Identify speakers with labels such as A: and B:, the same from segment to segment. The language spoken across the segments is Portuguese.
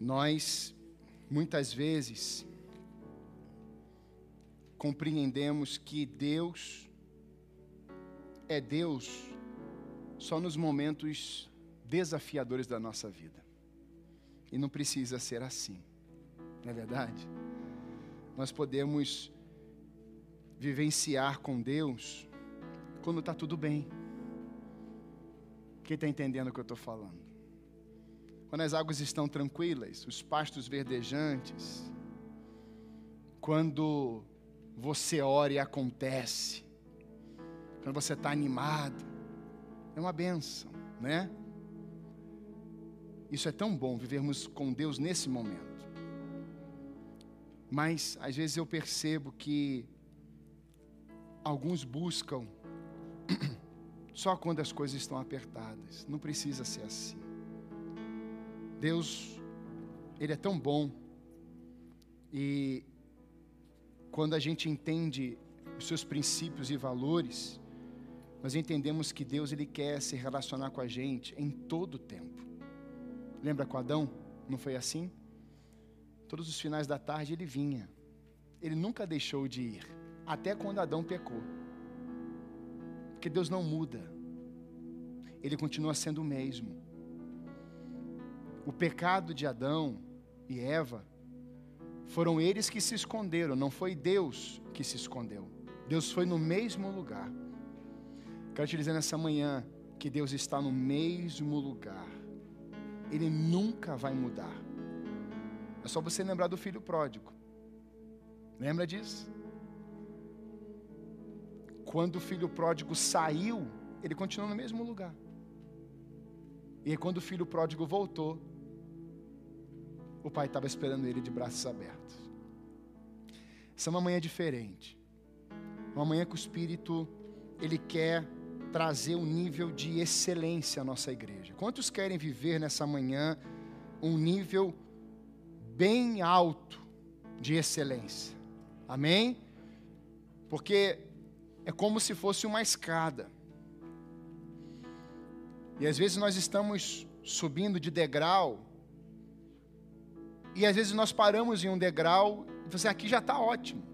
A: Nós, muitas vezes, compreendemos que Deus é Deus só nos momentos desafiadores da nossa vida. E não precisa ser assim, não é verdade? Nós podemos vivenciar com Deus quando está tudo bem. Quem está entendendo o que eu estou falando? Quando as águas estão tranquilas, os pastos verdejantes, quando você ora e acontece, quando você está animado, é uma benção, né? Isso é tão bom vivermos com Deus nesse momento. Mas às vezes eu percebo que alguns buscam só quando as coisas estão apertadas. Não precisa ser assim. Deus, Ele é tão bom. E quando a gente entende os seus princípios e valores, nós entendemos que Deus ele quer se relacionar com a gente em todo o tempo. Lembra com Adão? Não foi assim? Todos os finais da tarde ele vinha. Ele nunca deixou de ir, até quando Adão pecou. Porque Deus não muda. Ele continua sendo o mesmo. O pecado de Adão e Eva foram eles que se esconderam, não foi Deus que se escondeu. Deus foi no mesmo lugar. Quero te dizer nessa manhã que Deus está no mesmo lugar. Ele nunca vai mudar. É só você lembrar do filho pródigo. Lembra disso? Quando o filho pródigo saiu, ele continuou no mesmo lugar. E quando o filho pródigo voltou, o pai estava esperando ele de braços abertos. Essa é uma manhã diferente. Uma manhã que o Espírito, ele quer trazer um nível de excelência à nossa igreja. Quantos querem viver nessa manhã um nível bem alto de excelência. Amém? Porque é como se fosse uma escada. E às vezes nós estamos subindo de degrau. E às vezes nós paramos em um degrau e você aqui já está ótimo.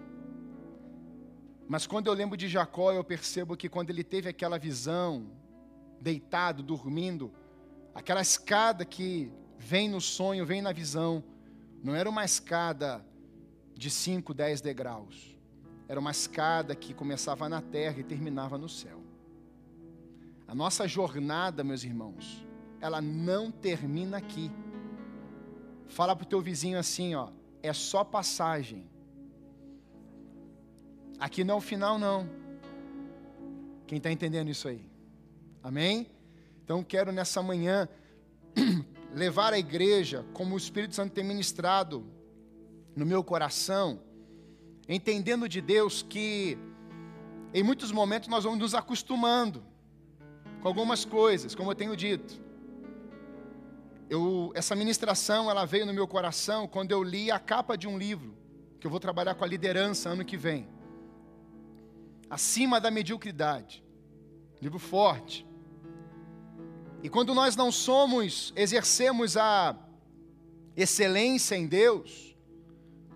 A: Mas quando eu lembro de Jacó, eu percebo que quando ele teve aquela visão, deitado, dormindo, aquela escada que vem no sonho, vem na visão, não era uma escada de 5, 10 degraus. Era uma escada que começava na terra e terminava no céu. A nossa jornada, meus irmãos, ela não termina aqui. Fala para o teu vizinho assim, ó, é só passagem. Aqui não é o final, não. Quem está entendendo isso aí? Amém? Então quero nessa manhã levar a igreja, como o Espírito Santo tem ministrado no meu coração, entendendo de Deus que em muitos momentos nós vamos nos acostumando com algumas coisas, como eu tenho dito. Eu, essa ministração ela veio no meu coração quando eu li a capa de um livro que eu vou trabalhar com a liderança ano que vem. Acima da mediocridade. Livro forte. E quando nós não somos, exercemos a excelência em Deus,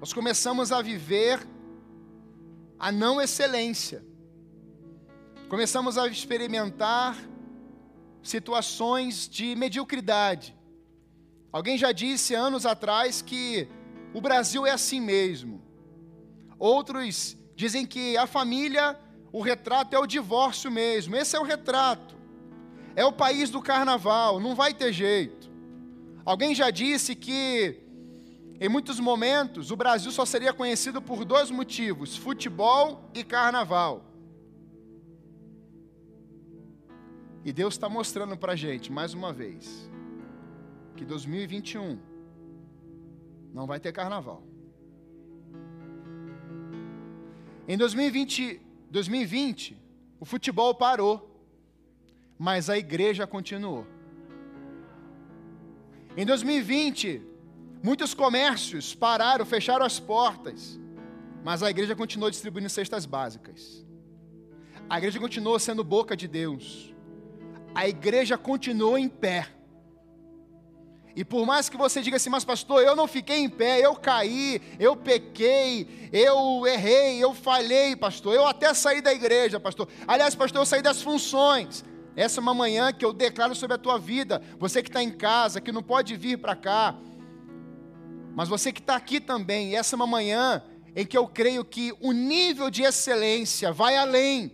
A: nós começamos a viver a não excelência. Começamos a experimentar situações de mediocridade. Alguém já disse anos atrás que o Brasil é assim mesmo. Outros dizem que a família, o retrato é o divórcio mesmo. Esse é o retrato. É o país do carnaval, não vai ter jeito. Alguém já disse que, em muitos momentos, o Brasil só seria conhecido por dois motivos: futebol e carnaval. E Deus está mostrando para a gente, mais uma vez, que 2021 não vai ter carnaval. Em 2020, 2020 o futebol parou mas a igreja continuou. Em 2020, muitos comércios pararam, fecharam as portas, mas a igreja continuou distribuindo cestas básicas. A igreja continuou sendo boca de Deus. A igreja continuou em pé. E por mais que você diga assim, mas pastor, eu não fiquei em pé, eu caí, eu pequei, eu errei, eu falhei, pastor, eu até saí da igreja, pastor. Aliás, pastor, eu saí das funções. Essa é uma manhã que eu declaro sobre a tua vida. Você que está em casa, que não pode vir para cá, mas você que está aqui também, essa é uma manhã em que eu creio que o nível de excelência vai além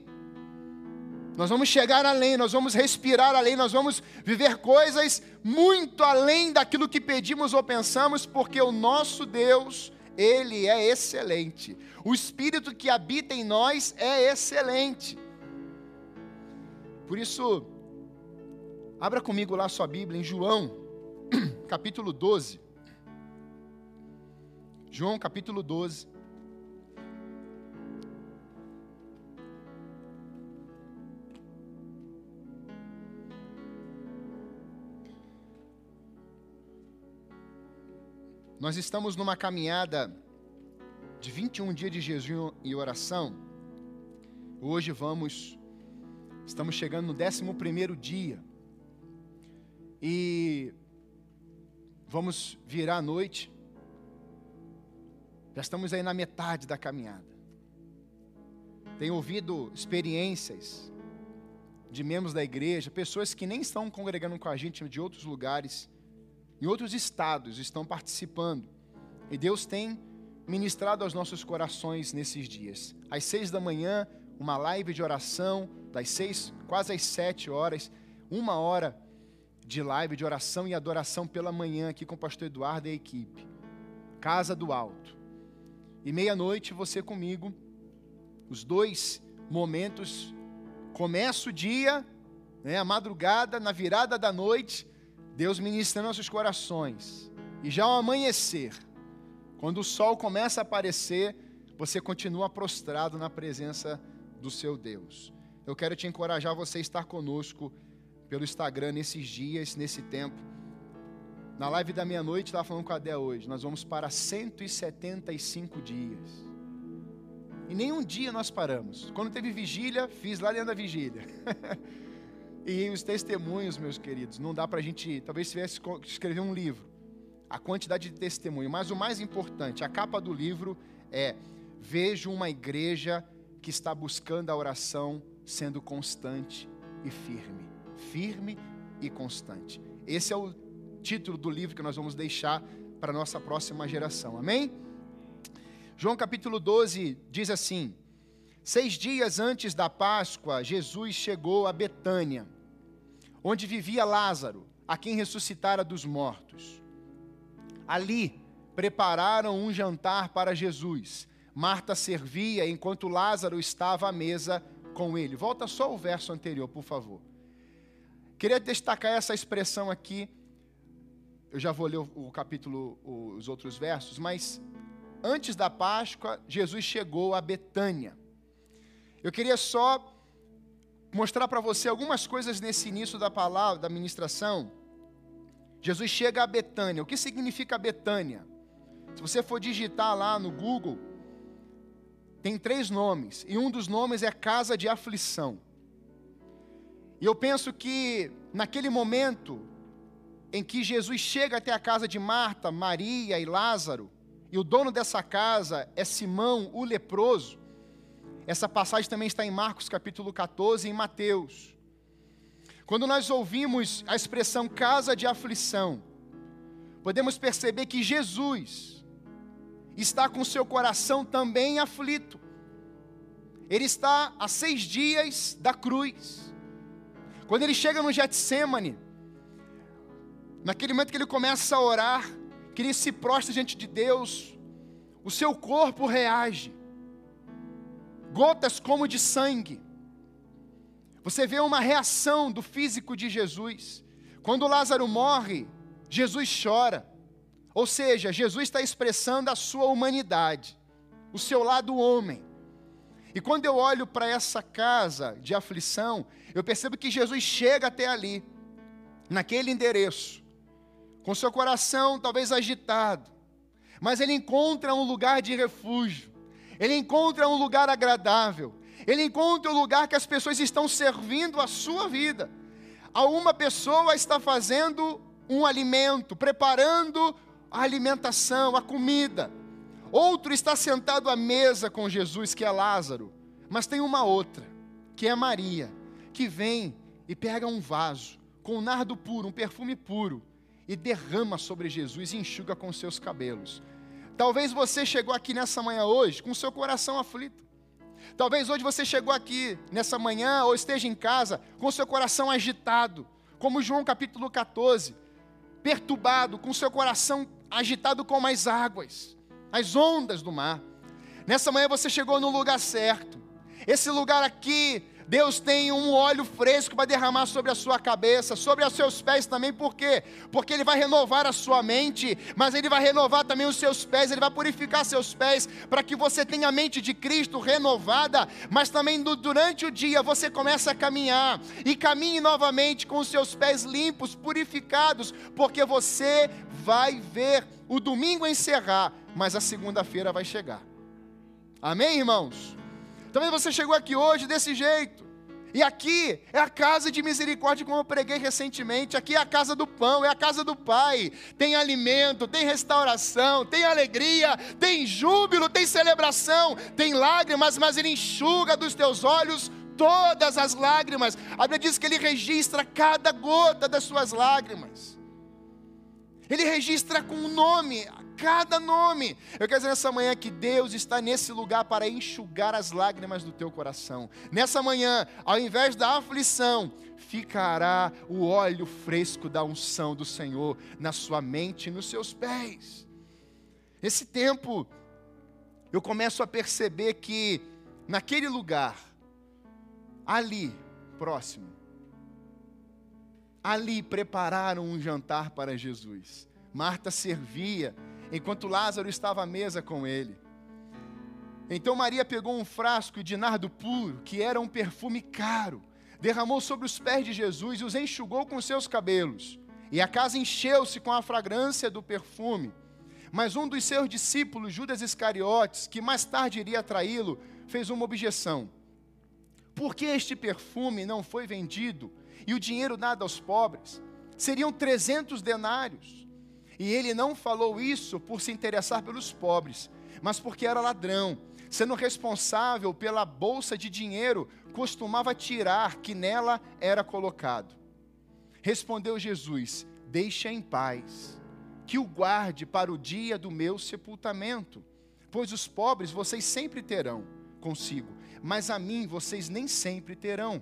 A: nós vamos chegar além, nós vamos respirar além, nós vamos viver coisas muito além daquilo que pedimos ou pensamos, porque o nosso Deus, Ele é excelente. O Espírito que habita em nós é excelente. Por isso, abra comigo lá sua Bíblia em João, capítulo 12. João, capítulo 12. Nós estamos numa caminhada de 21 dias de jejum e oração. Hoje vamos, estamos chegando no 11 dia. E vamos virar a noite. Já estamos aí na metade da caminhada. Tenho ouvido experiências de membros da igreja, pessoas que nem estão congregando com a gente de outros lugares, em outros estados estão participando. E Deus tem ministrado aos nossos corações nesses dias. Às seis da manhã, uma live de oração, das seis, quase às sete horas, uma hora de live de oração e adoração pela manhã aqui com o pastor Eduardo e a equipe. Casa do Alto. E meia-noite você comigo, os dois momentos, começa o dia, né, a madrugada, na virada da noite, Deus ministra nossos corações. E já ao amanhecer, quando o sol começa a aparecer, você continua prostrado na presença do seu Deus. Eu quero te encorajar você a estar conosco pelo Instagram nesses dias, nesse tempo. Na live da meia-noite, estava falando com a Dé hoje, nós vamos para 175 dias. E nenhum dia nós paramos. Quando teve vigília, fiz lá dentro da vigília. E os testemunhos, meus queridos, não dá para a gente, talvez tivesse escrever um livro, a quantidade de testemunho, mas o mais importante, a capa do livro é: Vejo uma igreja que está buscando a oração sendo constante e firme. Firme e constante. Esse é o título do livro que nós vamos deixar para a nossa próxima geração, amém? João capítulo 12 diz assim: Seis dias antes da Páscoa, Jesus chegou a Betânia, onde vivia Lázaro, a quem ressuscitara dos mortos. Ali prepararam um jantar para Jesus. Marta servia enquanto Lázaro estava à mesa com ele. Volta só o verso anterior, por favor. Queria destacar essa expressão aqui. Eu já vou ler o, capítulo, os outros versos, mas antes da Páscoa, Jesus chegou a Betânia. Eu queria só mostrar para você algumas coisas nesse início da palavra, da ministração. Jesus chega a Betânia. O que significa Betânia? Se você for digitar lá no Google, tem três nomes, e um dos nomes é casa de aflição. E eu penso que naquele momento em que Jesus chega até a casa de Marta, Maria e Lázaro, e o dono dessa casa é Simão, o leproso, essa passagem também está em Marcos capítulo 14 e em Mateus. Quando nós ouvimos a expressão casa de aflição, podemos perceber que Jesus está com seu coração também aflito. Ele está a seis dias da cruz. Quando ele chega no Getsemane, naquele momento que ele começa a orar, que ele se prostra diante de Deus, o seu corpo reage gotas como de sangue. Você vê uma reação do físico de Jesus. Quando Lázaro morre, Jesus chora. Ou seja, Jesus está expressando a sua humanidade, o seu lado homem. E quando eu olho para essa casa de aflição, eu percebo que Jesus chega até ali, naquele endereço, com seu coração talvez agitado, mas ele encontra um lugar de refúgio ele encontra um lugar agradável, ele encontra um lugar que as pessoas estão servindo a sua vida. Uma pessoa está fazendo um alimento, preparando a alimentação, a comida. Outro está sentado à mesa com Jesus, que é Lázaro. Mas tem uma outra, que é Maria, que vem e pega um vaso com um nardo puro, um perfume puro, e derrama sobre Jesus e enxuga com seus cabelos. Talvez você chegou aqui nessa manhã hoje com seu coração aflito. Talvez hoje você chegou aqui nessa manhã ou esteja em casa com seu coração agitado, como João capítulo 14, perturbado, com seu coração agitado como as águas, as ondas do mar. Nessa manhã você chegou no lugar certo. Esse lugar aqui Deus tem um óleo fresco para derramar sobre a sua cabeça, sobre os seus pés também, por quê? Porque Ele vai renovar a sua mente, mas Ele vai renovar também os seus pés, Ele vai purificar seus pés, para que você tenha a mente de Cristo renovada, mas também durante o dia você começa a caminhar, e caminhe novamente com os seus pés limpos, purificados, porque você vai ver o domingo encerrar, mas a segunda-feira vai chegar. Amém, irmãos? Talvez você chegou aqui hoje desse jeito. E aqui é a casa de misericórdia, como eu preguei recentemente. Aqui é a casa do pão, é a casa do Pai. Tem alimento, tem restauração, tem alegria, tem júbilo, tem celebração, tem lágrimas, mas Ele enxuga dos teus olhos todas as lágrimas. A Bíblia diz que Ele registra cada gota das suas lágrimas. Ele registra com o nome, cada nome. Eu quero dizer nessa manhã que Deus está nesse lugar para enxugar as lágrimas do teu coração. Nessa manhã, ao invés da aflição, ficará o óleo fresco da unção do Senhor na sua mente e nos seus pés. Esse tempo, eu começo a perceber que naquele lugar, ali, próximo, ali prepararam um jantar para Jesus. Marta servia enquanto Lázaro estava à mesa com ele. Então Maria pegou um frasco de nardo puro, que era um perfume caro, derramou sobre os pés de Jesus e os enxugou com seus cabelos. E a casa encheu-se com a fragrância do perfume. Mas um dos seus discípulos, Judas Iscariotes, que mais tarde iria traí-lo, fez uma objeção. Por que este perfume não foi vendido e o dinheiro dado aos pobres? Seriam trezentos denários. E ele não falou isso por se interessar pelos pobres, mas porque era ladrão. Sendo responsável pela bolsa de dinheiro, costumava tirar que nela era colocado. Respondeu Jesus: Deixa em paz, que o guarde para o dia do meu sepultamento. Pois os pobres vocês sempre terão consigo, mas a mim vocês nem sempre terão.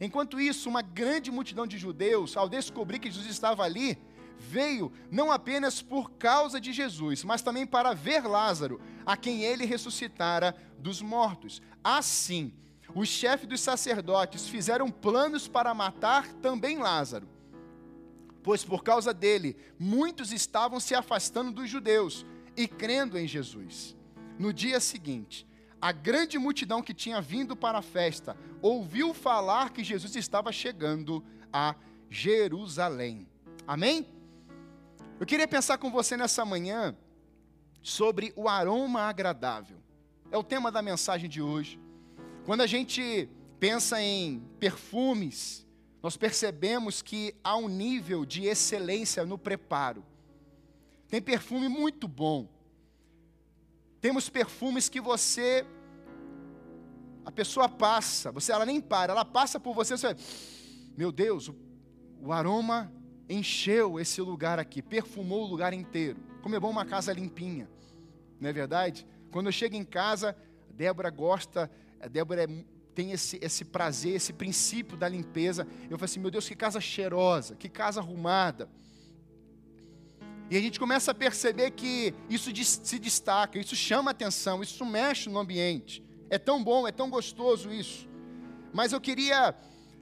A: Enquanto isso, uma grande multidão de judeus, ao descobrir que Jesus estava ali, veio não apenas por causa de Jesus, mas também para ver Lázaro, a quem ele ressuscitara dos mortos. Assim, os chefes dos sacerdotes fizeram planos para matar também Lázaro, pois por causa dele muitos estavam se afastando dos judeus e crendo em Jesus. No dia seguinte, a grande multidão que tinha vindo para a festa ouviu falar que Jesus estava chegando a Jerusalém. Amém? Eu queria pensar com você nessa manhã sobre o aroma agradável. É o tema da mensagem de hoje. Quando a gente pensa em perfumes, nós percebemos que há um nível de excelência no preparo. Tem perfume muito bom. Temos perfumes que você a pessoa passa, você ela nem para, ela passa por você, você meu Deus, o, o aroma encheu esse lugar aqui, perfumou o lugar inteiro. Como é bom uma casa limpinha, não é verdade? Quando eu chego em casa, a Débora gosta, a Débora é, tem esse, esse prazer, esse princípio da limpeza. Eu falo assim, meu Deus, que casa cheirosa, que casa arrumada. E a gente começa a perceber que isso se destaca, isso chama atenção, isso mexe no ambiente. É tão bom, é tão gostoso isso. Mas eu queria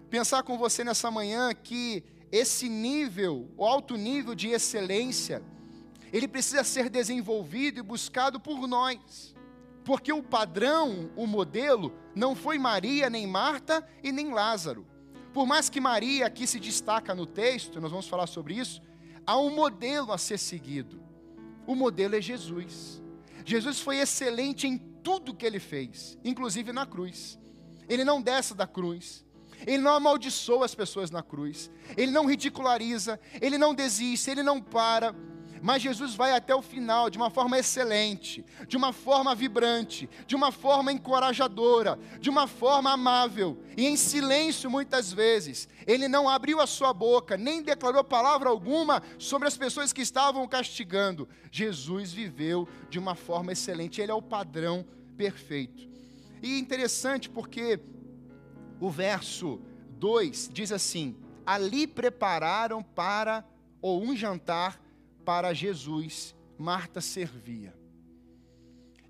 A: pensar com você nessa manhã que esse nível, o alto nível de excelência, ele precisa ser desenvolvido e buscado por nós. Porque o padrão, o modelo, não foi Maria, nem Marta e nem Lázaro. Por mais que Maria aqui se destaca no texto, nós vamos falar sobre isso, há um modelo a ser seguido. O modelo é Jesus. Jesus foi excelente em tudo que ele fez, inclusive na cruz. Ele não desce da cruz, Ele não amaldiçoa as pessoas na cruz. Ele não ridiculariza. Ele não desiste. Ele não para. Mas Jesus vai até o final de uma forma excelente, de uma forma vibrante, de uma forma encorajadora, de uma forma amável e em silêncio muitas vezes. Ele não abriu a sua boca, nem declarou palavra alguma sobre as pessoas que estavam castigando. Jesus viveu de uma forma excelente, ele é o padrão perfeito. E interessante porque o verso 2 diz assim: Ali prepararam para ou um jantar para Jesus, Marta servia.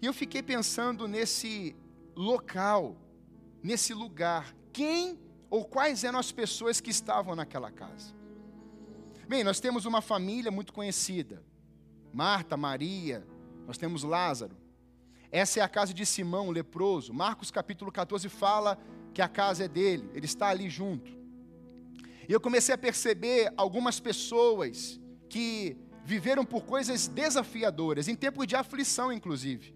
A: E eu fiquei pensando nesse local, nesse lugar, quem ou quais eram as pessoas que estavam naquela casa. Bem, nós temos uma família muito conhecida: Marta, Maria, nós temos Lázaro. Essa é a casa de Simão, leproso. Marcos capítulo 14 fala que a casa é dele, ele está ali junto. E eu comecei a perceber algumas pessoas que viveram por coisas desafiadoras, em tempos de aflição, inclusive.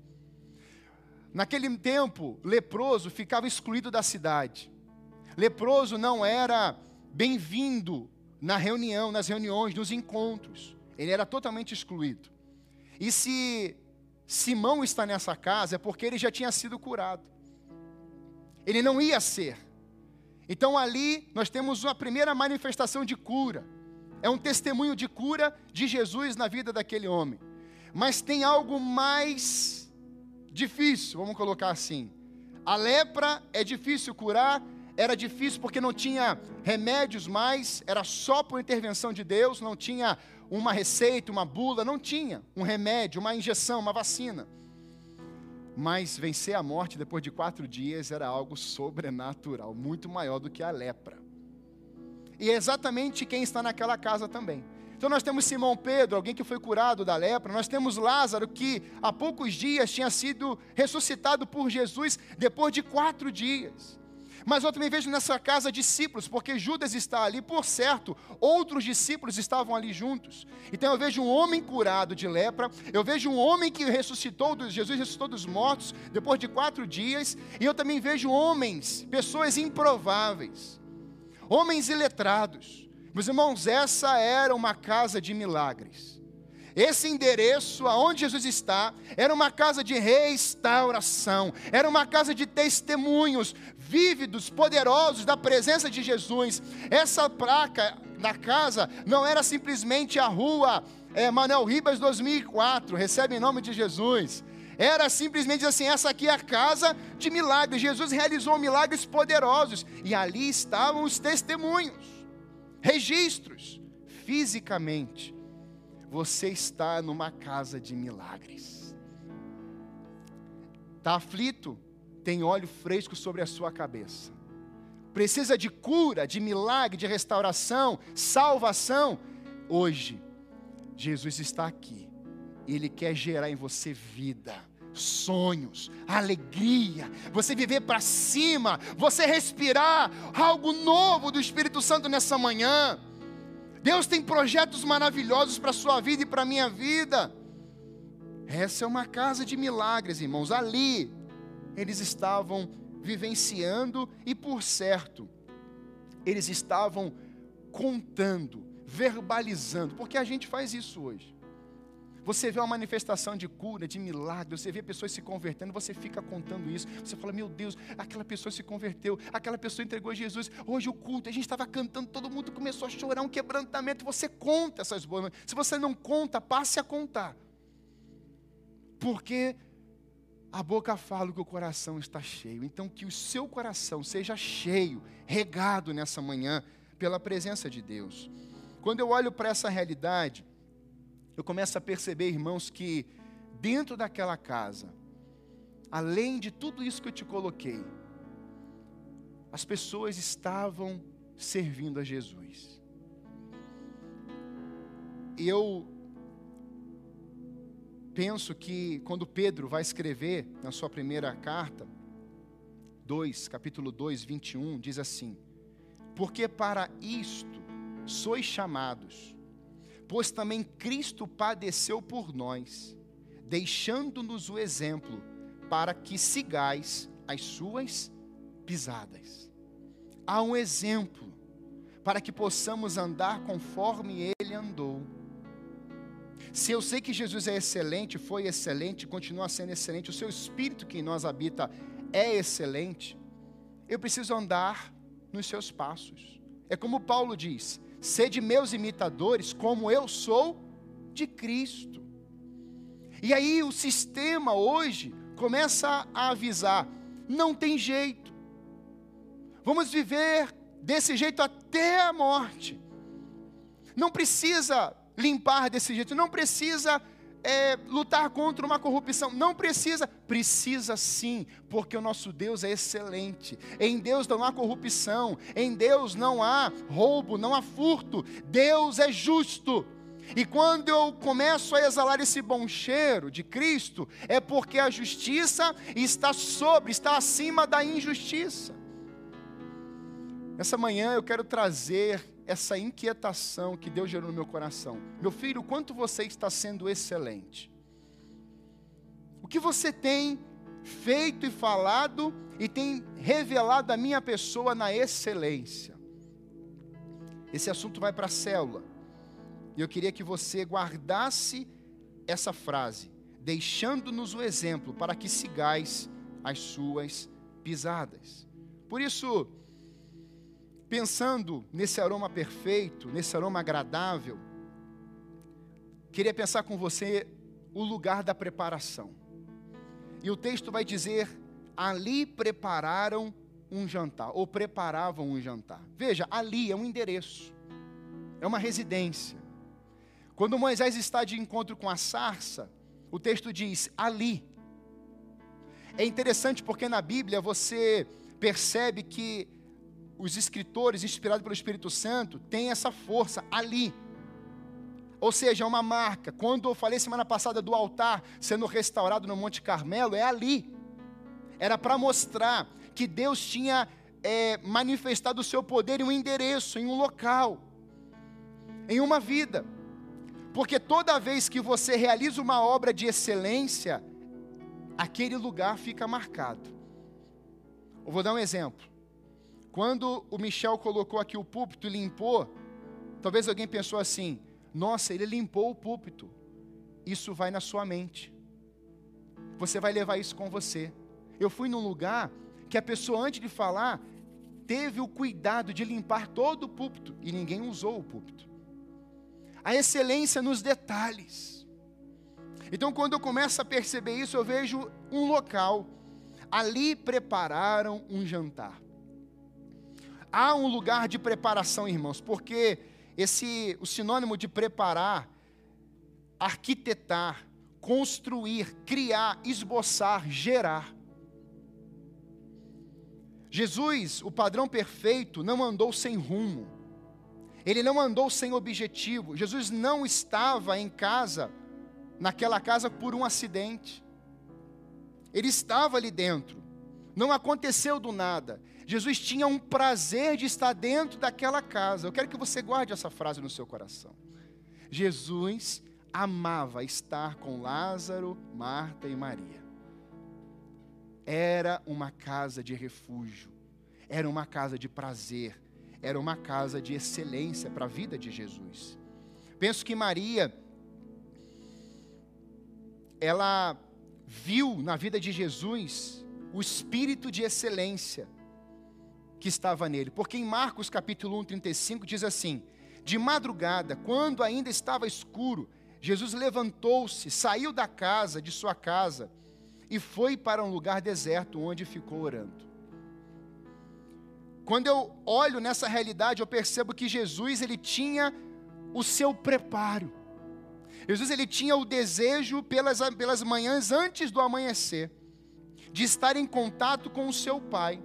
A: Naquele tempo, leproso ficava excluído da cidade. Leproso não era bem-vindo na reunião, nas reuniões, nos encontros. Ele era totalmente excluído. E se Simão está nessa casa, é porque ele já tinha sido curado. Ele não ia ser. Então ali nós temos uma primeira manifestação de cura é um testemunho de cura de Jesus na vida daquele homem. Mas tem algo mais difícil, vamos colocar assim. A lepra é difícil curar, era difícil porque não tinha remédios mais, era só por intervenção de Deus, não tinha uma receita, uma bula, não tinha um remédio, uma injeção, uma vacina. Mas vencer a morte depois de quatro dias era algo sobrenatural, muito maior do que a lepra e é exatamente quem está naquela casa também. Então nós temos Simão Pedro, alguém que foi curado da lepra, nós temos Lázaro, que há poucos dias tinha sido ressuscitado por Jesus depois de quatro dias. Mas eu também vejo nessa casa discípulos, porque Judas está ali, por certo, outros discípulos estavam ali juntos. Então eu vejo um homem curado de lepra, eu vejo um homem que ressuscitou, Jesus ressuscitou dos mortos depois de quatro dias, e eu também vejo homens, pessoas improváveis, homens iletrados. Meus irmãos, essa era uma casa de milagres. Esse endereço, aonde Jesus está, era uma casa de restauração, era uma casa de testemunhos vívidos, poderosos da presença de Jesus. Essa placa na casa não era simplesmente a rua é, Manuel Ribas 2004, recebe em nome de Jesus. Era simplesmente assim: essa aqui é a casa de milagres. Jesus realizou milagres poderosos e ali estavam os testemunhos, registros. Fisicamente, você está numa casa de milagres. Está aflito? Tem óleo fresco sobre a sua cabeça. Precisa de cura, de milagre, de restauração, salvação. Hoje, Jesus está aqui. Ele quer gerar em você vida sonhos, alegria, você viver para cima, você respirar algo novo do Espírito Santo nessa manhã. Deus tem projetos maravilhosos para a sua vida e para a minha vida. Essa é uma casa de milagres, irmãos. Ali, eles estavam vivenciando e, por certo, eles estavam contando, verbalizando, porque a gente faz isso hoje. Você vê uma manifestação de cura, de milagre, você vê pessoas se convertendo, você fica contando isso. Você fala, meu Deus, aquela pessoa se converteu, aquela pessoa entregou a Jesus. Hoje o culto, a gente estava cantando, todo mundo começou a chorar, um quebrantamento. Você conta essas boas. Se você não conta, passe a contar. Porque a boca fala que o coração está cheio. Então, que o seu coração seja cheio, regado nessa manhã, pela presença de Deus. Quando eu olho para essa realidade, eu começo a perceber, irmãos, que dentro daquela casa, além de tudo isso que eu te coloquei, as pessoas estavam servindo a Jesus. Eu penso que quando Pedro vai escrever na sua primeira carta, 2, capítulo 2, 21, diz assim: Porque para isto sois chamados, pois também Cristo padeceu por nós, deixando-nos o exemplo para que sigais as suas pisadas. há um exemplo para que possamos andar conforme ele andou. Se eu sei que Jesus é excelente, foi excelente, continua sendo excelente, o seu espírito que em nós habita é excelente, eu preciso andar nos seus passos. É como Paulo diz: sede meus imitadores, como eu sou de Cristo. E aí o sistema hoje começa a avisar: não tem jeito, vamos viver desse jeito até a morte. Não precisa limpar desse jeito, não precisa é, lutar contra uma corrupção, não precisa, precisa sim, porque o nosso Deus é excelente. Em Deus não há corrupção, em Deus não há roubo, não há furto. Deus é justo. E quando eu começo a exalar esse bom cheiro de Cristo, é porque a justiça está sobre, está acima da injustiça. Essa manhã eu quero trazer essa inquietação que Deus gerou no meu coração. Meu filho, quanto você está sendo excelente? O que você tem feito e falado e tem revelado a minha pessoa na excelência? Esse assunto vai para a célula. E eu queria que você guardasse essa frase, deixando-nos o exemplo para que sigais as suas pisadas. Por isso, pensando nesse aroma perfeito, nesse aroma agradável, queria pensar com você o lugar da preparação. E o texto vai dizer: ali prepararam um jantar, ou preparavam um jantar. Veja, ali é um endereço, é uma residência. Quando Moisés está de encontro com a sarça, o texto diz: ali. É interessante porque na Bíblia você percebe que os escritores, inspirados pelo Espírito Santo, têm essa força ali. Ou seja, é uma marca. Quando eu falei semana passada do altar sendo restaurado no Monte Carmelo, é ali. Era para mostrar que Deus tinha é, manifestado o seu poder em um endereço, em um local, em uma vida. Porque toda vez que você realiza uma obra de excelência, aquele lugar fica marcado. Eu vou dar um exemplo. Quando o Michel colocou aqui o púlpito e limpou, talvez alguém pensou assim: nossa, ele limpou o púlpito. Isso vai na sua mente. Você vai levar isso com você. Eu fui num lugar que a pessoa, antes de falar, teve o cuidado de limpar todo o púlpito e ninguém usou o púlpito. A excelência nos detalhes. Então, quando eu começo a perceber isso, eu vejo um local. Ali prepararam um jantar há um lugar de preparação, irmãos, porque esse o sinônimo de preparar, arquitetar, construir, criar, esboçar, gerar. Jesus, o padrão perfeito, não andou sem rumo. Ele não andou sem objetivo. Jesus não estava em casa, naquela casa por um acidente. Ele estava ali dentro. Não aconteceu do nada. Jesus tinha um prazer de estar dentro daquela casa. Eu quero que você guarde essa frase no seu coração. Jesus amava estar com Lázaro, Marta e Maria. Era uma casa de refúgio, era uma casa de prazer, era uma casa de excelência para a vida de Jesus. Penso que Maria, ela viu na vida de Jesus o espírito de excelência que estava nele. Porque em Marcos capítulo 1, 35 diz assim: De madrugada, quando ainda estava escuro, Jesus levantou-se, saiu da casa, de sua casa, e foi para um lugar deserto onde ficou orando. Quando eu olho nessa realidade, eu percebo que Jesus ele tinha o seu preparo. Jesus ele tinha o desejo pelas, pelas manhãs antes do amanhecer de estar em contato com o seu Pai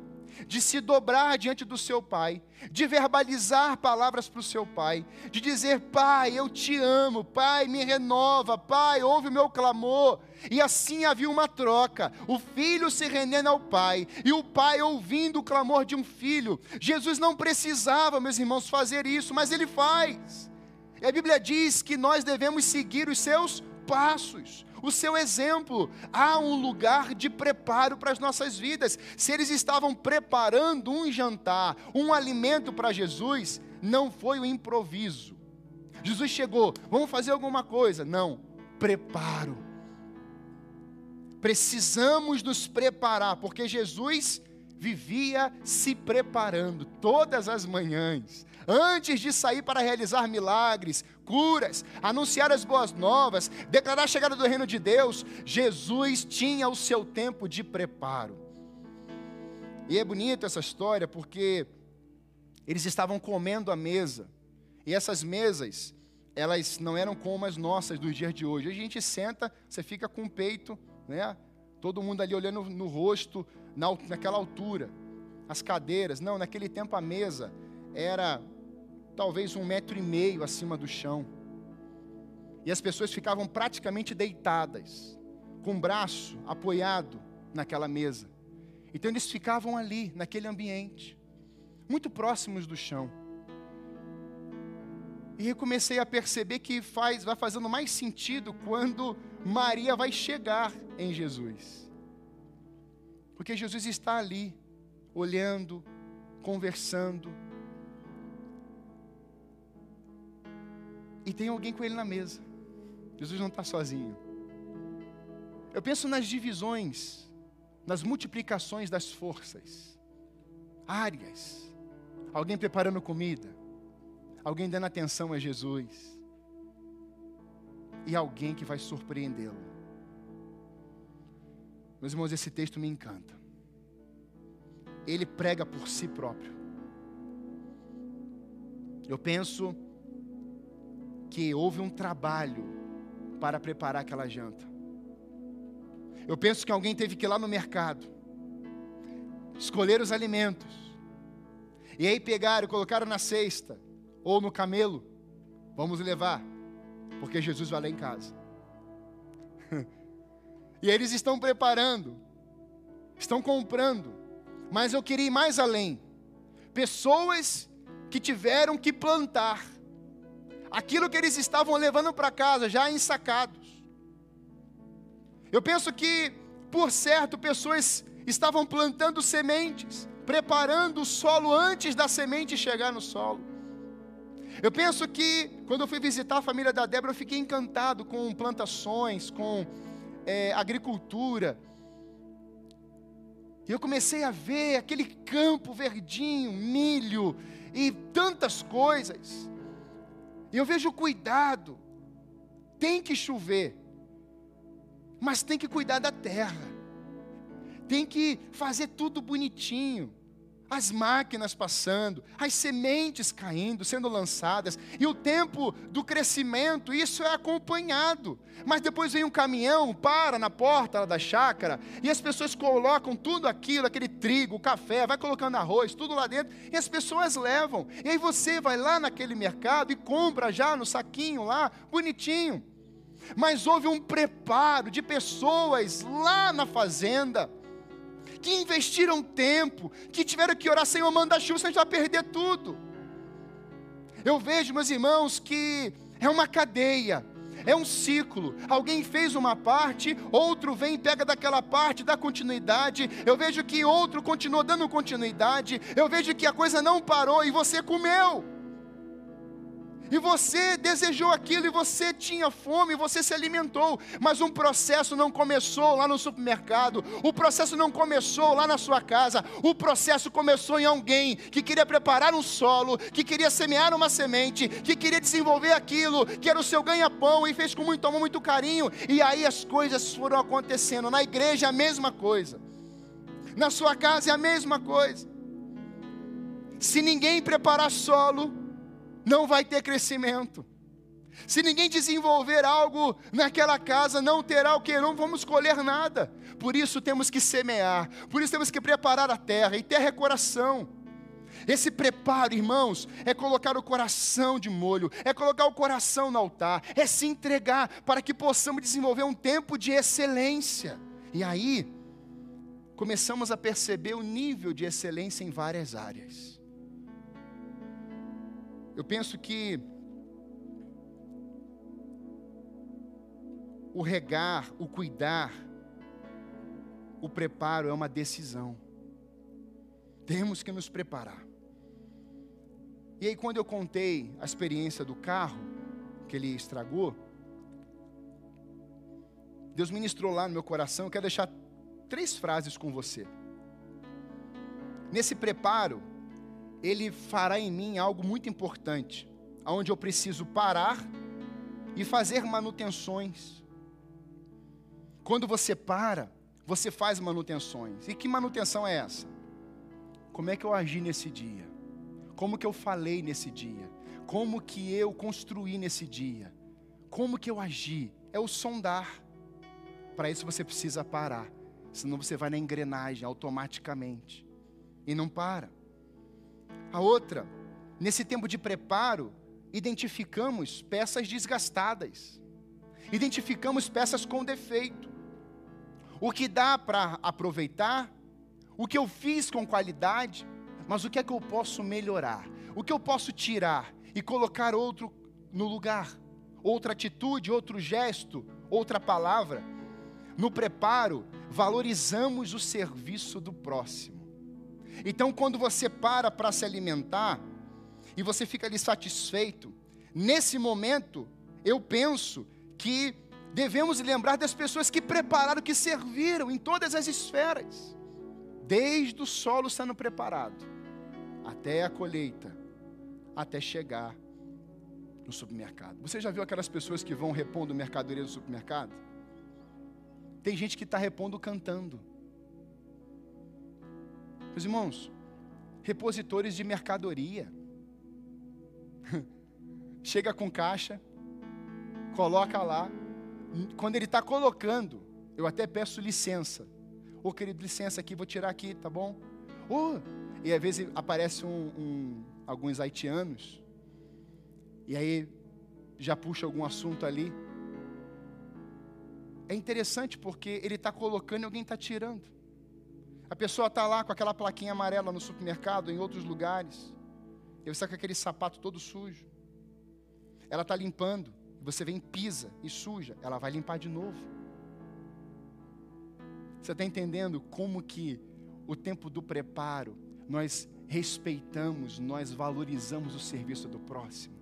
A: de se dobrar diante do seu pai, de verbalizar palavras para o seu pai, de dizer: Pai, eu te amo, Pai, me renova, Pai, ouve o meu clamor. E assim havia uma troca: o filho se rendendo ao pai, e o pai ouvindo o clamor de um filho. Jesus não precisava, meus irmãos, fazer isso, mas ele faz. E a Bíblia diz que nós devemos seguir os seus passos, o seu exemplo. Há um lugar de preparo para as nossas vidas. Se eles estavam preparando um jantar, um alimento para Jesus, não foi o um improviso. Jesus chegou, vamos fazer alguma coisa. Não, preparo. Precisamos nos preparar, porque Jesus vivia se preparando todas as manhãs, antes de sair para realizar milagres, curas, anunciar as boas novas, declarar a chegada do reino de Deus, Jesus tinha o seu tempo de preparo. E é bonito essa história porque eles estavam comendo à mesa, e essas mesas, elas não eram como as nossas dos dias de hoje. Hoje a gente senta, você fica com o peito, né? Todo mundo ali olhando no rosto, na, naquela altura. As cadeiras, não, naquele tempo a mesa era talvez um metro e meio acima do chão. E as pessoas ficavam praticamente deitadas, com o braço apoiado naquela mesa. Então eles ficavam ali, naquele ambiente, muito próximos do chão. E eu comecei a perceber que faz, vai fazendo mais sentido quando Maria vai chegar em Jesus. Porque Jesus está ali, olhando, conversando. E tem alguém com ele na mesa. Jesus não está sozinho. Eu penso nas divisões, nas multiplicações das forças, áreas. Alguém preparando comida, alguém dando atenção a Jesus, e alguém que vai surpreendê-lo. Meus irmãos, esse texto me encanta. Ele prega por si próprio. Eu penso que houve um trabalho para preparar aquela janta. Eu penso que alguém teve que ir lá no mercado, escolher os alimentos, e aí pegaram e colocaram na cesta, ou no camelo, vamos levar, porque Jesus vai lá em casa. E eles estão preparando, estão comprando. Mas eu queria ir mais além. Pessoas que tiveram que plantar aquilo que eles estavam levando para casa, já ensacados. Eu penso que, por certo, pessoas estavam plantando sementes, preparando o solo antes da semente chegar no solo. Eu penso que, quando eu fui visitar a família da Débora, eu fiquei encantado com plantações, com é, agricultura. E eu comecei a ver aquele campo verdinho, milho e tantas coisas. E eu vejo cuidado. Tem que chover, mas tem que cuidar da terra. Tem que fazer tudo bonitinho as máquinas passando, as sementes caindo, sendo lançadas, e o tempo do crescimento, isso é acompanhado. Mas depois vem um caminhão, para na porta da chácara, e as pessoas colocam tudo aquilo, aquele trigo, café, vai colocando arroz, tudo lá dentro, e as pessoas levam. E aí você vai lá naquele mercado e compra já no saquinho lá, bonitinho. Mas houve um preparo de pessoas lá na fazenda que investiram tempo, que tiveram que orar, Senhor, manda chuva, senão a gente vai perder tudo. Eu vejo, meus irmãos, que é uma cadeia, é um ciclo. Alguém fez uma parte, outro vem pega daquela parte, dá continuidade. Eu vejo que outro continuou dando continuidade. Eu vejo que a coisa não parou e você comeu. E você desejou aquilo, e você tinha fome, você se alimentou, mas um processo não começou lá no supermercado, o processo não começou lá na sua casa, o processo começou em alguém que queria preparar um solo, que queria semear uma semente, que queria desenvolver aquilo, que era o seu ganha-pão, e fez com muito amor, muito carinho, e aí as coisas foram acontecendo. Na igreja é a mesma coisa, na sua casa é a mesma coisa. Se ninguém preparar solo, não vai ter crescimento. Se ninguém desenvolver algo naquela casa, não terá o que? Não vamos colher nada. Por isso temos que semear, por isso temos que preparar a terra, e terra é coração. Esse preparo, irmãos, é colocar o coração de molho, é colocar o coração no altar, é se entregar para que possamos desenvolver um tempo de excelência. E aí, começamos a perceber o nível de excelência em várias áreas. Eu penso que o regar, o cuidar, o preparo é uma decisão. Temos que nos preparar. E aí, quando eu contei a experiência do carro que ele estragou, Deus ministrou lá no meu coração. Eu quero deixar três frases com você. Nesse preparo, Ele fará em mim algo muito importante, onde eu preciso parar e fazer manutenções. Quando você para, você faz manutenções. E que manutenção é essa? Como é que eu agi nesse dia? Como que eu falei nesse dia? Como que eu construí nesse dia? Como que eu agi? É o sondar. Para isso você precisa parar, senão você vai na engrenagem automaticamente e não para. A outra, nesse tempo de preparo, identificamos peças desgastadas, identificamos peças com defeito. O que dá para aproveitar, o que eu fiz com qualidade, mas o que é que eu posso melhorar? O que eu posso tirar e colocar outro no lugar? Outra atitude, outro gesto, outra palavra. No preparo, valorizamos o serviço do próximo. Então, quando você para para se alimentar e você fica ali satisfeito, nesse momento, eu penso que devemos lembrar das pessoas que prepararam, que serviram em todas as esferas, desde o solo sendo preparado, até a colheita, até chegar no supermercado. Você já viu aquelas pessoas que vão repondo mercadoria do supermercado? Tem gente que está repondo cantando. Meus irmãos, repositores de mercadoria. Chega com caixa, coloca lá. Quando ele está colocando, eu até peço licença. Ô oh, querido, licença aqui, vou tirar aqui, tá bom? Oh, e às vezes aparece um, um, alguns haitianos, e aí já puxa algum assunto ali. É interessante porque ele está colocando e alguém está tirando. A pessoa está lá com aquela plaquinha amarela no supermercado, em outros lugares. E você está com aquele sapato todo sujo. Ela está limpando. Você vem, pisa e suja. Ela vai limpar de novo. Você está entendendo como que o tempo do preparo, nós respeitamos, nós valorizamos o serviço do próximo.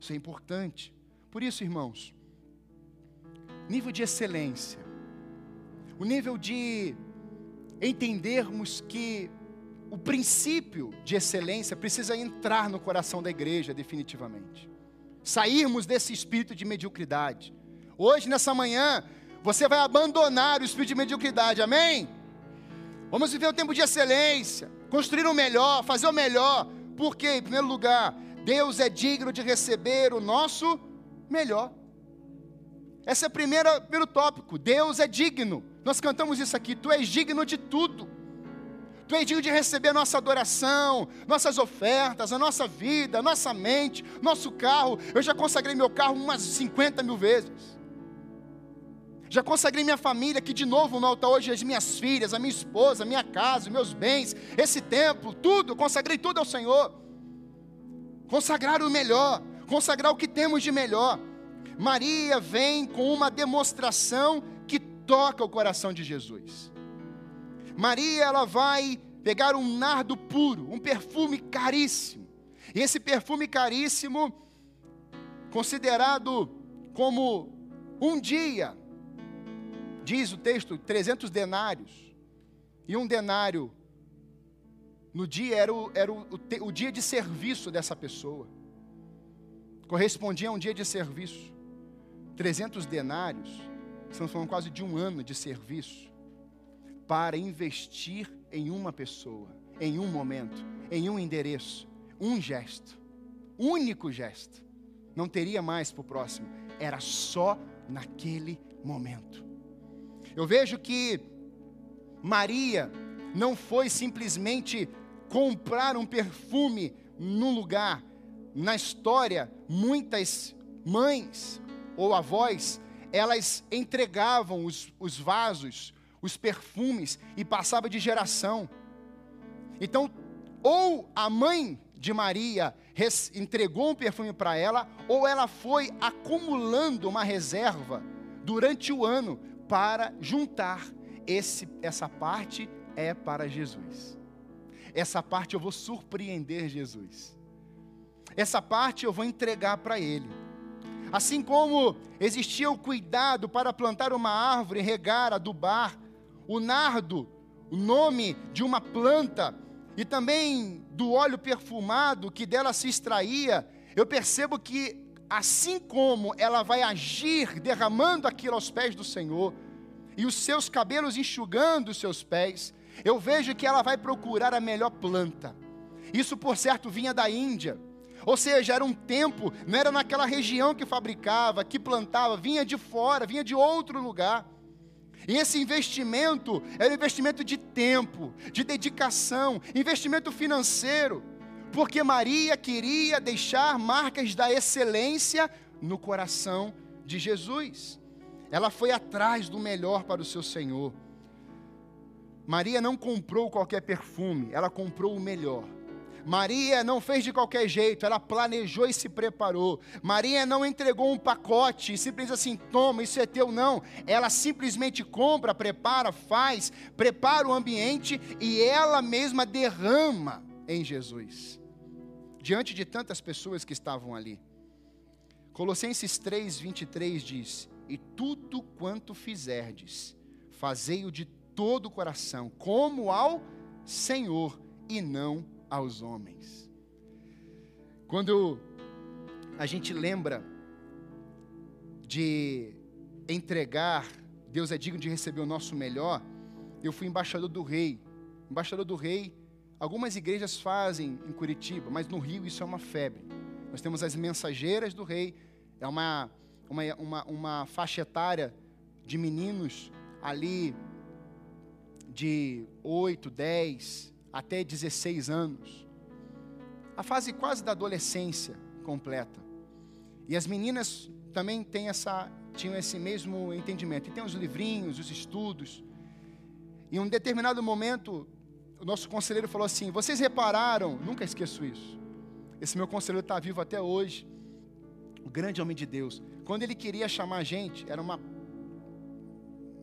A: Isso é importante. Por isso, irmãos, nível de excelência, o nível de entendermos que o princípio de excelência precisa entrar no coração da igreja definitivamente. Sairmos desse espírito de mediocridade. Hoje, nessa manhã, você vai abandonar o espírito de mediocridade, amém? Vamos viver um tempo de excelência, construir o melhor, fazer o melhor, porque, em primeiro lugar, Deus é digno de receber o nosso melhor. Esse é o primeiro, primeiro tópico. Deus é digno. Nós cantamos isso aqui. Tu és digno de tudo. Tu és digno de receber nossa adoração, nossas ofertas, a nossa vida, a nossa mente, nosso carro. Eu já consagrei meu carro umas 50 mil vezes. Já consagrei minha família aqui de novo no altar hoje, as minhas filhas, a minha esposa, a minha casa, os meus bens, esse templo, tudo, consagrei tudo ao Senhor. Consagrar o melhor, consagrar o que temos de melhor. Maria vem com uma demonstração que toca o coração de Jesus. Maria, ela vai pegar um nardo puro, um perfume caríssimo. E esse perfume caríssimo, considerado como um dia, diz o texto, 300 denários. E um denário no dia era o, era o, o, o dia de serviço dessa pessoa. Correspondia a um dia de serviço. 300 denários, estamos falando quase de um ano de serviço, para investir em uma pessoa, em um momento, em um endereço, um gesto, único gesto. Não teria mais para o próximo, era só naquele momento. Eu vejo que Maria não foi simplesmente comprar um perfume num lugar. Na história, muitas mães, ou avós, elas entregavam os, os vasos, os perfumes e passava de geração. Então, ou a mãe de Maria entregou um perfume para ela, ou ela foi acumulando uma reserva durante o ano para juntar. Esse, essa parte é para Jesus. Essa parte eu vou surpreender Jesus. Essa parte eu vou entregar para Ele. Assim como existia o cuidado para plantar uma árvore, regar, adubar, o nardo, o nome de uma planta, e também do óleo perfumado que dela se extraía, eu percebo que assim como ela vai agir derramando aquilo aos pés do Senhor, e os seus cabelos enxugando os seus pés, eu vejo que ela vai procurar a melhor planta. Isso, por certo, vinha da Índia. Ou seja, era um tempo, não era naquela região que fabricava, que plantava, vinha de fora, vinha de outro lugar. E esse investimento era investimento de tempo, de dedicação, investimento financeiro, porque Maria queria deixar marcas da excelência no coração de Jesus. Ela foi atrás do melhor para o seu Senhor. Maria não comprou qualquer perfume, ela comprou o melhor. Maria não fez de qualquer jeito, ela planejou e se preparou. Maria não entregou um pacote e simplesmente assim, toma, isso é teu, não. Ela simplesmente compra, prepara, faz, prepara o ambiente e ela mesma derrama em Jesus. Diante de tantas pessoas que estavam ali. Colossenses 3, 23 diz: E tudo quanto fizerdes, fazei-o de todo o coração, como ao Senhor e não aos homens. Quando a gente lembra de entregar, Deus é digno de receber o nosso melhor. Eu fui embaixador do rei. Embaixador do rei, algumas igrejas fazem em Curitiba, mas no Rio isso é uma febre. Nós temos as mensageiras do rei, é uma, uma, uma, uma faixa etária de meninos ali de 8, 10 até 16 anos. A fase quase da adolescência completa. E as meninas também têm essa, tinham esse mesmo entendimento. E tem os livrinhos, os estudos. Em um determinado momento, o nosso conselheiro falou assim: Vocês repararam, nunca esqueço isso. Esse meu conselheiro está vivo até hoje. O grande homem de Deus. Quando ele queria chamar a gente, era uma,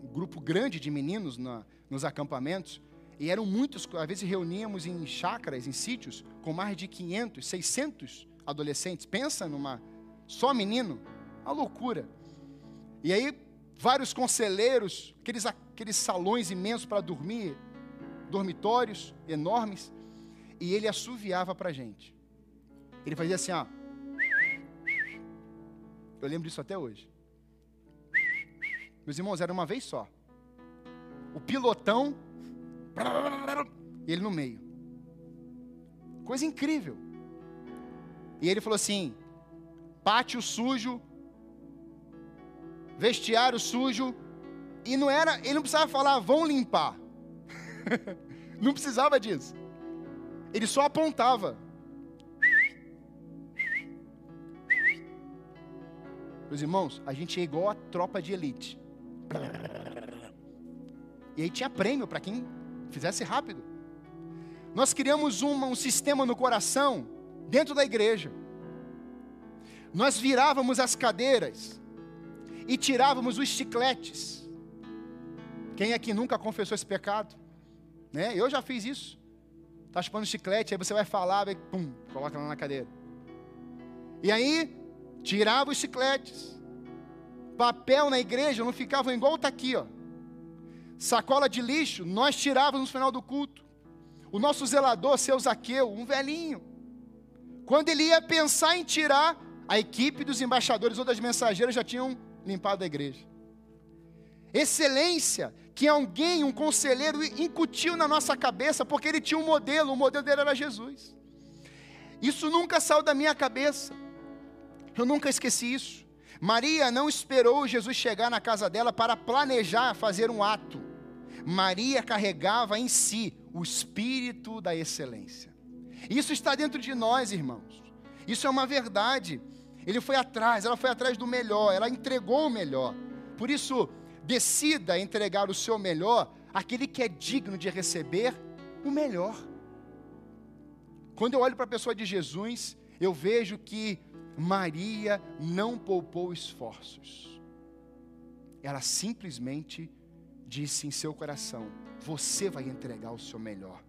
A: um grupo grande de meninos na, nos acampamentos, e eram muitos, às vezes reuníamos em chácaras, em sítios, com mais de 500, 600 adolescentes. Pensa numa só menino, uma loucura. E aí vários conselheiros, aqueles, aqueles salões imensos para dormir, dormitórios enormes, e ele assoviava para a gente. Ele fazia assim, ó. Eu lembro disso até hoje. Meus irmãos, era uma vez só o pilotão, e ele no meio. Coisa incrível. E ele falou assim: pátio sujo, vestiário sujo, e não era, ele não precisava falar, vão limpar. não precisava disso. Ele só apontava. Meus irmãos, a gente é igual a tropa de elite. E aí tinha prêmio para quem fizesse rápido. Nós criamos uma, um sistema no coração, dentro da igreja. Nós virávamos as cadeiras e tirávamos os chicletes. Quem aqui nunca confessou esse pecado? Né? Eu já fiz isso. Está chupando chiclete, aí você vai falar, vai, pum, coloca lá na cadeira. E aí, tirava os chicletes. Papel na igreja não ficava igual está aqui, ó sacola de lixo, nós tirávamos no final do culto. O nosso zelador, seu Zaqueu, um velhinho. Quando ele ia pensar em tirar, a equipe dos embaixadores ou das mensageiras já tinham limpado a igreja. Excelência que alguém, um conselheiro, incutiu na nossa cabeça, porque ele tinha um modelo, o modelo dele era Jesus. Isso nunca saiu da minha cabeça. Eu nunca esqueci isso. Maria não esperou Jesus chegar na casa dela para planejar fazer um ato. Maria carregava em si o espírito da excelência. Isso está dentro de nós, irmãos. Isso é uma verdade. Ele foi atrás, ela foi atrás do melhor, ela entregou o melhor. Por isso, decida entregar o seu melhor àquele que é digno de receber o melhor. Quando eu olho para a pessoa de Jesus, eu vejo que Maria não poupou esforços. ela simplesmente disse em seu coração: Você vai entregar o seu melhor.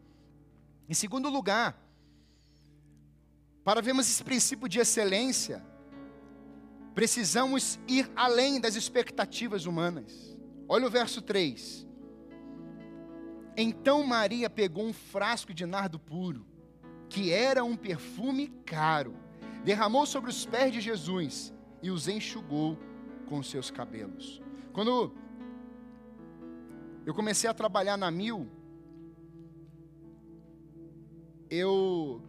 A: Em segundo lugar, para vermos esse princípio de excelência, precisamos ir além das expectativas humanas. Olha o verso 3. Então Maria pegou um frasco de nardo puro, que era um perfume caro, derramou sobre os pés de Jesus e os enxugou com seus cabelos. Quando eu comecei a trabalhar na Mil, eu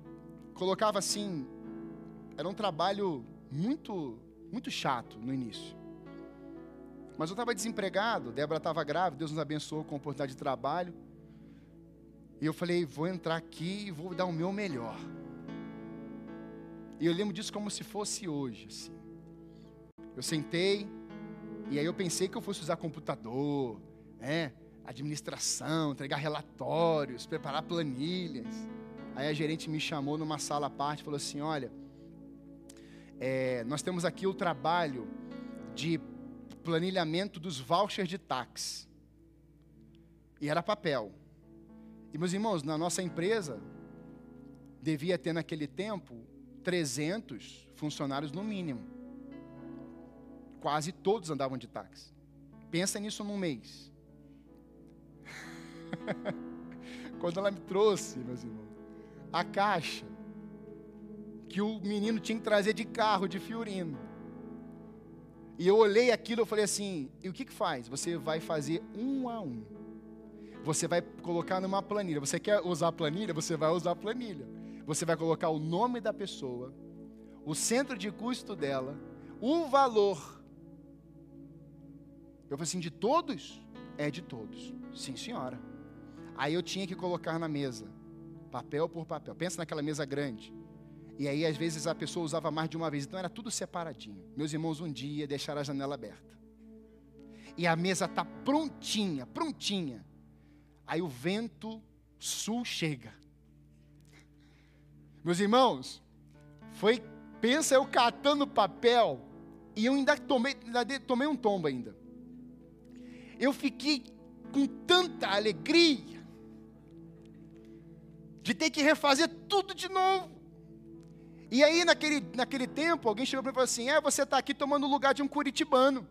A: colocava assim, era um trabalho muito, muito chato no início. Mas eu estava desempregado, Débora estava grávida, Deus nos abençoou com a oportunidade de trabalho. E eu falei, vou entrar aqui e vou dar o meu melhor. E eu lembro disso como se fosse hoje, assim. Eu sentei, e aí eu pensei que eu fosse usar computador, né? Administração, entregar relatórios, preparar planilhas. Aí a gerente me chamou numa sala à parte e falou assim: Olha, é, nós temos aqui o trabalho de planilhamento dos vouchers de táxi. E era papel. E meus irmãos, na nossa empresa, devia ter naquele tempo 300 funcionários no mínimo. Quase todos andavam de táxi. Pensa nisso num mês. Quando ela me trouxe, meus irmãos, a caixa que o menino tinha que trazer de carro, de Fiorino. E eu olhei aquilo e falei assim: e o que, que faz? Você vai fazer um a um. Você vai colocar numa planilha. Você quer usar a planilha? Você vai usar a planilha. Você vai colocar o nome da pessoa, o centro de custo dela, o valor. Eu falei assim: de todos? É de todos. Sim, senhora. Aí eu tinha que colocar na mesa papel por papel. Pensa naquela mesa grande. E aí, às vezes, a pessoa usava mais de uma vez. Então, era tudo separadinho. Meus irmãos, um dia deixaram a janela aberta. E a mesa está prontinha, prontinha. Aí o vento sul chega. Meus irmãos, foi, pensa eu catando papel, e eu ainda tomei, ainda tomei um tombo ainda. Eu fiquei com tanta alegria, de ter que refazer tudo de novo. E aí, naquele, naquele tempo, alguém chegou para mim e falou assim: É, você está aqui tomando o lugar de um curitibano.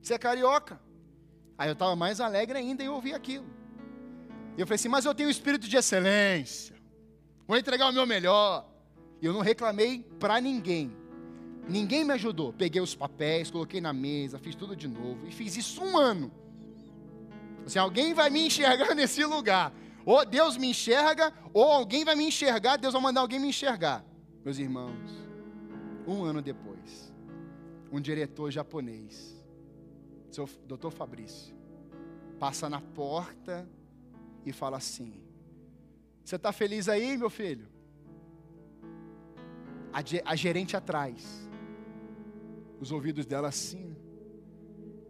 A: Você é carioca. Aí eu estava mais alegre ainda em ouvir aquilo. E eu falei assim: Mas eu tenho espírito de excelência. Vou entregar o meu melhor. E eu não reclamei para ninguém. Ninguém me ajudou. Peguei os papéis, coloquei na mesa, fiz tudo de novo. E fiz isso um ano. Assim, alguém vai me enxergar nesse lugar. Ou Deus me enxerga, ou alguém vai me enxergar, Deus vai mandar alguém me enxergar. Meus irmãos, um ano depois, um diretor japonês, seu doutor Fabrício, passa na porta e fala assim: Você está feliz aí, meu filho? A, a gerente atrás, os ouvidos dela assim.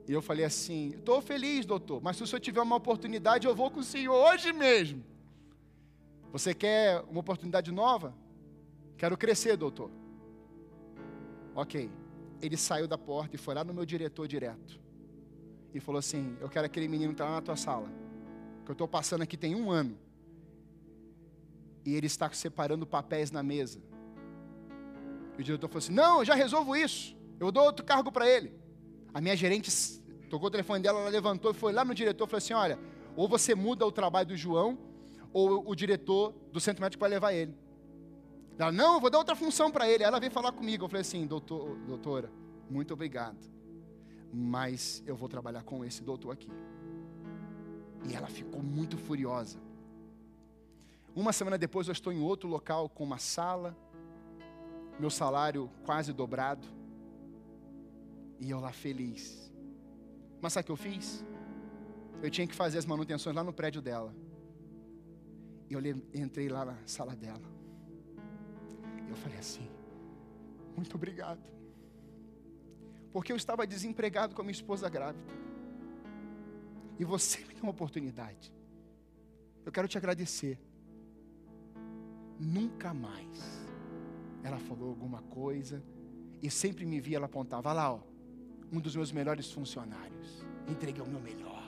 A: E eu falei assim: estou feliz, doutor, mas se o senhor tiver uma oportunidade, eu vou com o senhor hoje mesmo. Você quer uma oportunidade nova? Quero crescer, doutor. Ok. Ele saiu da porta e foi lá no meu diretor direto. E falou assim: Eu quero aquele menino que está lá na tua sala. Que eu estou passando aqui tem um ano. E ele está separando papéis na mesa. E o diretor falou assim: Não, eu já resolvo isso. Eu dou outro cargo para ele. A minha gerente tocou o telefone dela, ela levantou e foi lá no diretor e falou assim: Olha, ou você muda o trabalho do João, ou o diretor do centro médico vai levar ele. Ela, não, eu vou dar outra função para ele. Ela veio falar comigo. Eu falei assim: doutor, doutora, muito obrigado. Mas eu vou trabalhar com esse doutor aqui. E ela ficou muito furiosa. Uma semana depois eu estou em outro local com uma sala, meu salário quase dobrado. E eu lá feliz. Mas sabe o que eu fiz? Eu tinha que fazer as manutenções lá no prédio dela. E eu entrei lá na sala dela. E eu falei assim: Muito obrigado. Porque eu estava desempregado com a minha esposa grávida. E você me deu uma oportunidade. Eu quero te agradecer. Nunca mais ela falou alguma coisa e sempre me via, ela apontava lá, ó, um dos meus melhores funcionários. Entreguei o meu melhor.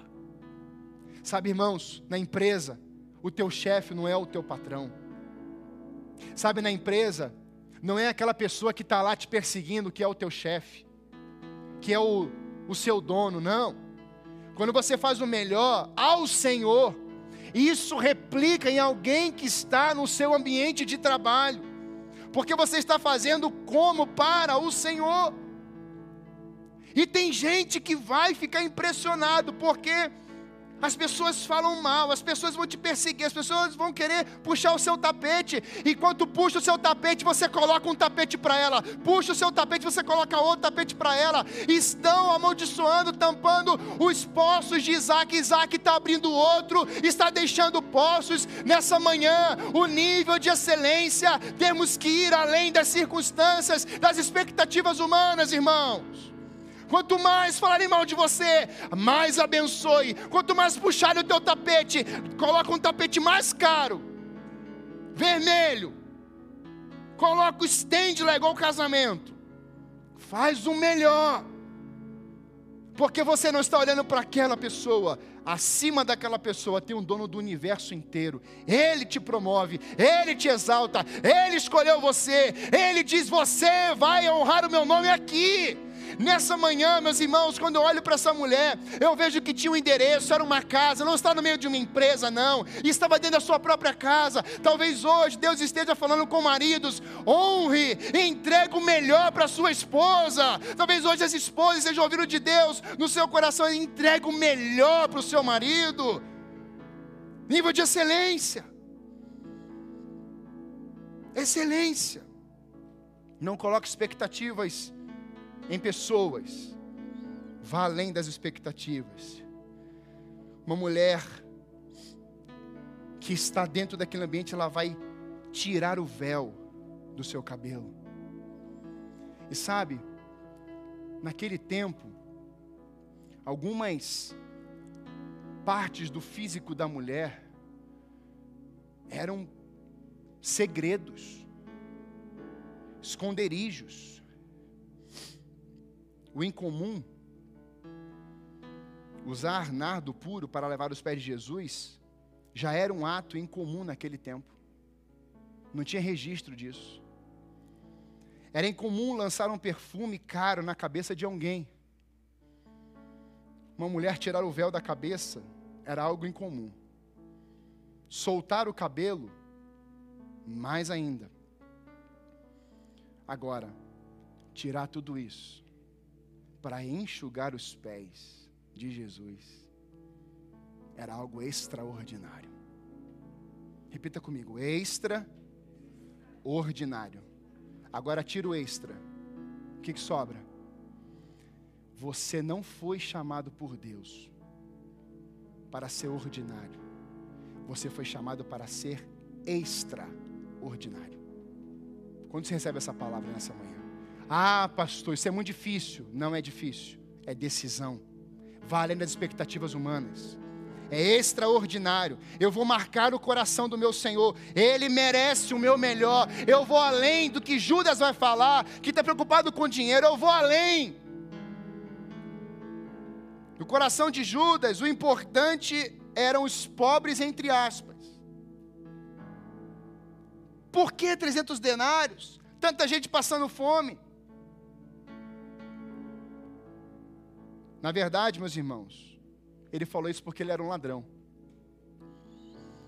A: Sabe, irmãos, na empresa, o teu chefe não é o teu patrão. Sabe, na empresa, não é aquela pessoa que está lá te perseguindo que é o teu chefe, que é o, o seu dono, não. Quando você faz o melhor ao Senhor, isso replica em alguém que está no seu ambiente de trabalho, porque você está fazendo como para o Senhor. E tem gente que vai ficar impressionado, porque as pessoas falam mal, as pessoas vão te perseguir, as pessoas vão querer puxar o seu tapete. Enquanto puxa o seu tapete, você coloca um tapete para ela. Puxa o seu tapete, você coloca outro tapete para ela. Estão amaldiçoando, tampando os poços de Isaac. Isaac está abrindo outro, está deixando poços. Nessa manhã, o nível de excelência, temos que ir além das circunstâncias, das expectativas humanas, irmãos. Quanto mais falarem mal de você, mais abençoe. Quanto mais puxarem o teu tapete, coloca um tapete mais caro, vermelho. Coloca o stand lá igual o casamento. Faz o melhor. Porque você não está olhando para aquela pessoa. Acima daquela pessoa tem um dono do universo inteiro. Ele te promove, ele te exalta, ele escolheu você. Ele diz: Você vai honrar o meu nome aqui. Nessa manhã, meus irmãos, quando eu olho para essa mulher, eu vejo que tinha um endereço, era uma casa, não está no meio de uma empresa, não, estava dentro da sua própria casa. Talvez hoje Deus esteja falando com maridos: honre, entregue o melhor para sua esposa. Talvez hoje as esposas estejam ouvindo de Deus no seu coração, entregue o melhor para o seu marido. Nível de excelência. Excelência. Não coloque expectativas em pessoas. Vá além das expectativas. Uma mulher que está dentro daquele ambiente, ela vai tirar o véu do seu cabelo. E sabe, naquele tempo, algumas partes do físico da mulher eram segredos, esconderijos o incomum, usar nardo puro para levar os pés de Jesus, já era um ato incomum naquele tempo. Não tinha registro disso. Era incomum lançar um perfume caro na cabeça de alguém. Uma mulher tirar o véu da cabeça era algo incomum. Soltar o cabelo, mais ainda. Agora, tirar tudo isso para enxugar os pés de Jesus era algo extraordinário. Repita comigo: extraordinário. Agora tira o extra. O que, que sobra? Você não foi chamado por Deus para ser ordinário. Você foi chamado para ser extraordinário. Quando você recebe essa palavra nessa manhã? Ah, pastor, isso é muito difícil. Não é difícil, é decisão. Vá além das expectativas humanas. É extraordinário. Eu vou marcar o coração do meu Senhor. Ele merece o meu melhor. Eu vou além do que Judas vai falar, que está preocupado com dinheiro. Eu vou além. No coração de Judas, o importante eram os pobres, entre aspas. Por que 300 denários? Tanta gente passando fome. Na verdade, meus irmãos, ele falou isso porque ele era um ladrão.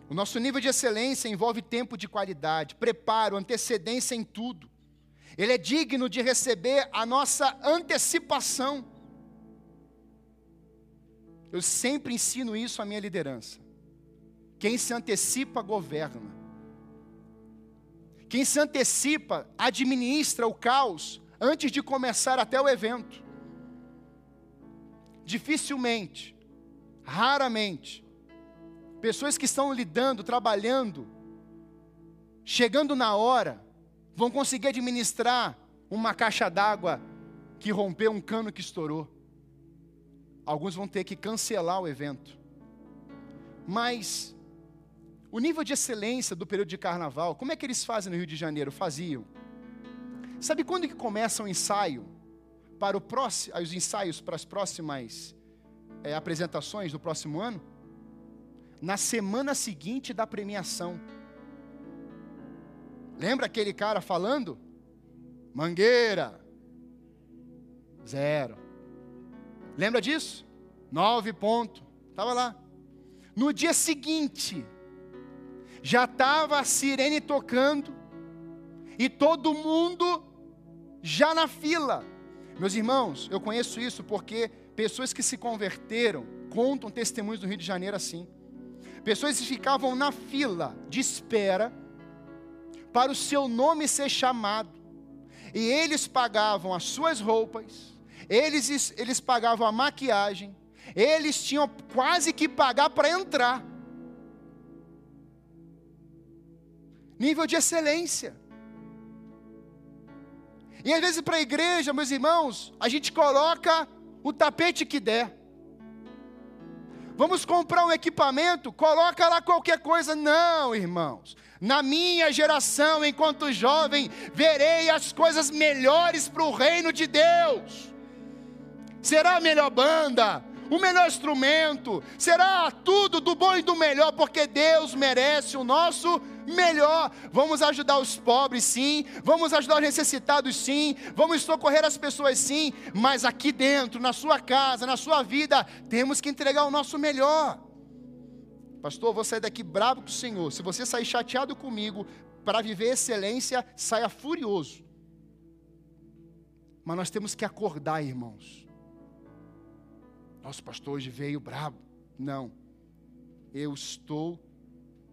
A: O nosso nível de excelência envolve tempo de qualidade, preparo, antecedência em tudo. Ele é digno de receber a nossa antecipação. Eu sempre ensino isso à minha liderança. Quem se antecipa, governa. Quem se antecipa, administra o caos antes de começar até o evento. Dificilmente, raramente, pessoas que estão lidando, trabalhando, chegando na hora, vão conseguir administrar uma caixa d'água que rompeu, um cano que estourou. Alguns vão ter que cancelar o evento. Mas o nível de excelência do período de carnaval, como é que eles fazem no Rio de Janeiro? Faziam. Sabe quando que começa o ensaio para o próximo, os ensaios para as próximas é, apresentações do próximo ano, na semana seguinte da premiação. Lembra aquele cara falando? Mangueira, zero. Lembra disso? Nove pontos. Estava lá. No dia seguinte, já estava a sirene tocando, e todo mundo já na fila. Meus irmãos, eu conheço isso porque pessoas que se converteram contam testemunhos do Rio de Janeiro assim. Pessoas que ficavam na fila de espera para o seu nome ser chamado. E eles pagavam as suas roupas, eles, eles pagavam a maquiagem, eles tinham quase que pagar para entrar. Nível de excelência. E às vezes para a igreja, meus irmãos, a gente coloca o tapete que der. Vamos comprar um equipamento, coloca lá qualquer coisa. Não, irmãos. Na minha geração, enquanto jovem, verei as coisas melhores para o reino de Deus. Será a melhor banda, o melhor instrumento, será tudo do bom e do melhor, porque Deus merece o nosso melhor. Vamos ajudar os pobres, sim, vamos ajudar os necessitados, sim, vamos socorrer as pessoas, sim, mas aqui dentro, na sua casa, na sua vida, temos que entregar o nosso melhor. Pastor, vou sair daqui bravo com o Senhor. Se você sair chateado comigo para viver excelência, saia furioso. Mas nós temos que acordar, irmãos. Nosso pastor hoje veio bravo. Não. Eu estou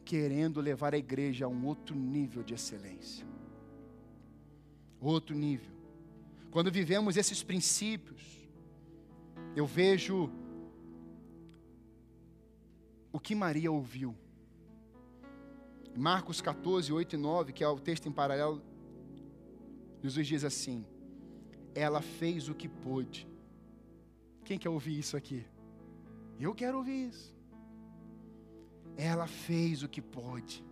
A: querendo levar a igreja a um outro nível de excelência. Outro nível. Quando vivemos esses princípios, eu vejo o que Maria ouviu. Marcos 14, 8 e 9, que é o texto em paralelo, Jesus diz assim: Ela fez o que pôde. Quem quer ouvir isso aqui? Eu quero ouvir isso. Ela fez o que pôde.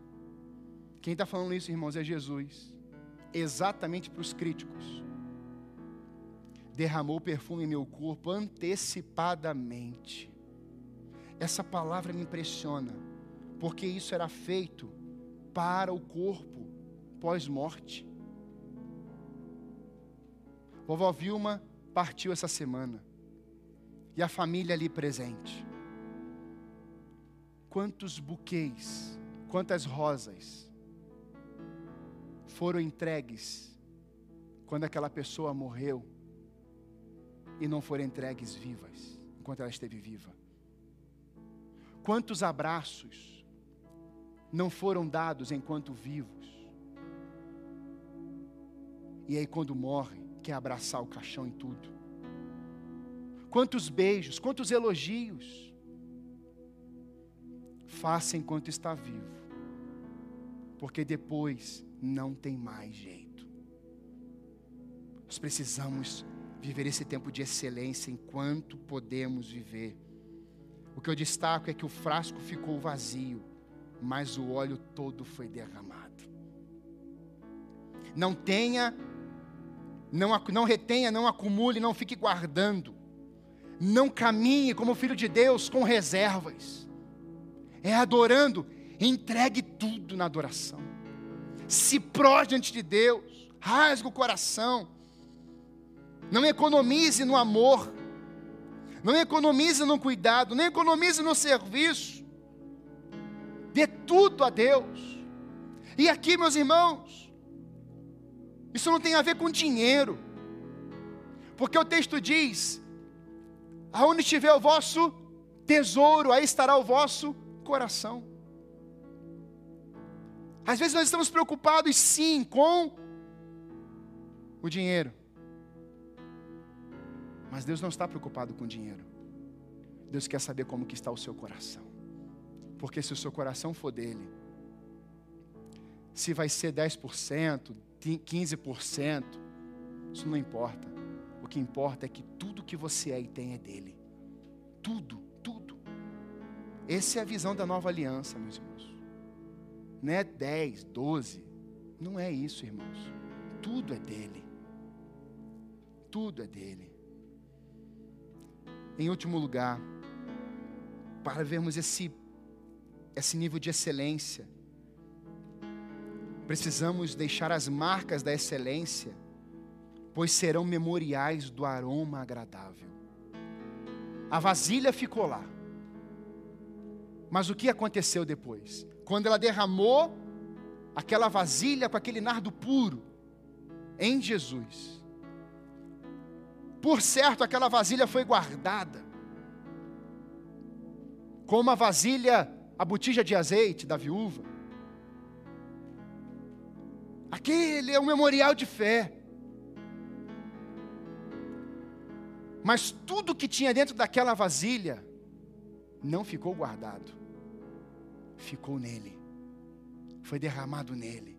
A: Quem está falando isso, irmãos, é Jesus. Exatamente para os críticos. Derramou perfume em meu corpo antecipadamente. Essa palavra me impressiona, porque isso era feito para o corpo pós-morte. Vovó Vilma partiu essa semana. E a família ali presente quantos buquês, quantas rosas foram entregues quando aquela pessoa morreu e não foram entregues vivas, enquanto ela esteve viva. Quantos abraços não foram dados enquanto vivos. E aí, quando morre, quer abraçar o caixão e tudo. Quantos beijos, quantos elogios faça enquanto está vivo, porque depois não tem mais jeito. Nós precisamos viver esse tempo de excelência enquanto podemos viver. O que eu destaco é que o frasco ficou vazio, mas o óleo todo foi derramado. Não tenha, não, não retenha, não acumule, não fique guardando. Não caminhe como filho de Deus com reservas é adorando, entregue tudo na adoração. Se proje diante de Deus, rasgue o coração. Não economize no amor, não economize no cuidado, nem economize no serviço. Dê tudo a Deus. E aqui, meus irmãos, isso não tem a ver com dinheiro, porque o texto diz: aonde estiver o vosso tesouro, aí estará o vosso coração. Às vezes nós estamos preocupados sim com o dinheiro. Mas Deus não está preocupado com o dinheiro. Deus quer saber como que está o seu coração. Porque se o seu coração for dele, se vai ser 10%, 15%, isso não importa. O que importa é que tudo que você é e tem é dele. Tudo. Essa é a visão da nova aliança, meus irmãos. Não é 10, 12. Não é isso, irmãos. Tudo é dele. tudo é dele. Em último lugar, para vermos esse, esse nível de excelência, precisamos deixar as marcas da excelência, pois serão memoriais do aroma agradável. A vasilha ficou lá. Mas o que aconteceu depois? Quando ela derramou aquela vasilha com aquele nardo puro em Jesus. Por certo, aquela vasilha foi guardada. Como a vasilha, a botija de azeite da viúva. Aquele é um memorial de fé. Mas tudo que tinha dentro daquela vasilha não ficou guardado, ficou nele, foi derramado nele.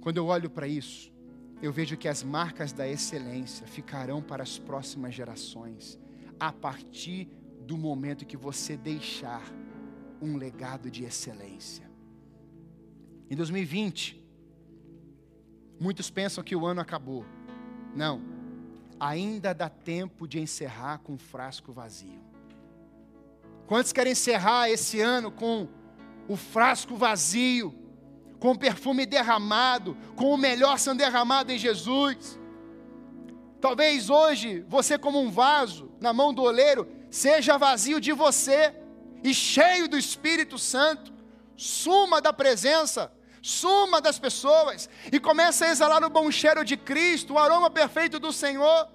A: Quando eu olho para isso, eu vejo que as marcas da excelência ficarão para as próximas gerações, a partir do momento que você deixar um legado de excelência. Em 2020, muitos pensam que o ano acabou. Não ainda dá tempo de encerrar com um frasco vazio. Quantos querem encerrar esse ano com o frasco vazio, com o perfume derramado, com o melhor sendo derramado em Jesus? Talvez hoje você, como um vaso na mão do oleiro, seja vazio de você e cheio do Espírito Santo, suma da presença suma das pessoas e começa a exalar o bom cheiro de Cristo, o aroma perfeito do Senhor.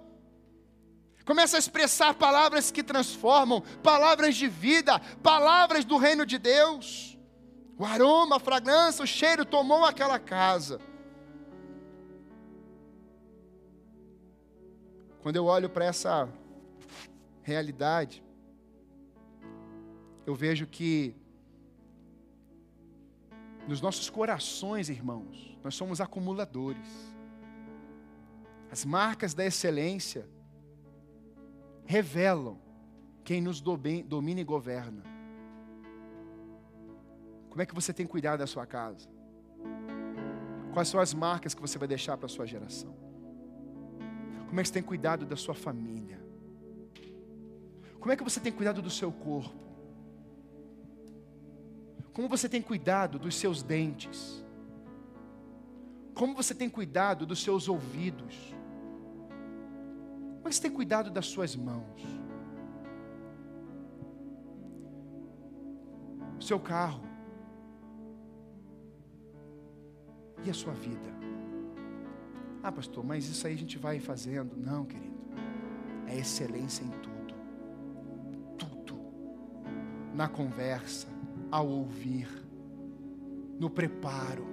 A: Começa a expressar palavras que transformam, palavras de vida, palavras do reino de Deus. O aroma, a fragrância, o cheiro tomou aquela casa. Quando eu olho para essa realidade, eu vejo que nos nossos corações, irmãos, nós somos acumuladores. As marcas da excelência revelam quem nos domina e governa. Como é que você tem cuidado da sua casa? Quais são as marcas que você vai deixar para a sua geração? Como é que você tem cuidado da sua família? Como é que você tem cuidado do seu corpo? Como você tem cuidado dos seus dentes? Como você tem cuidado dos seus ouvidos? Como você tem cuidado das suas mãos? O seu carro? E a sua vida? Ah, pastor, mas isso aí a gente vai fazendo. Não, querido. É excelência em tudo. Tudo. Na conversa, ao ouvir, no preparo.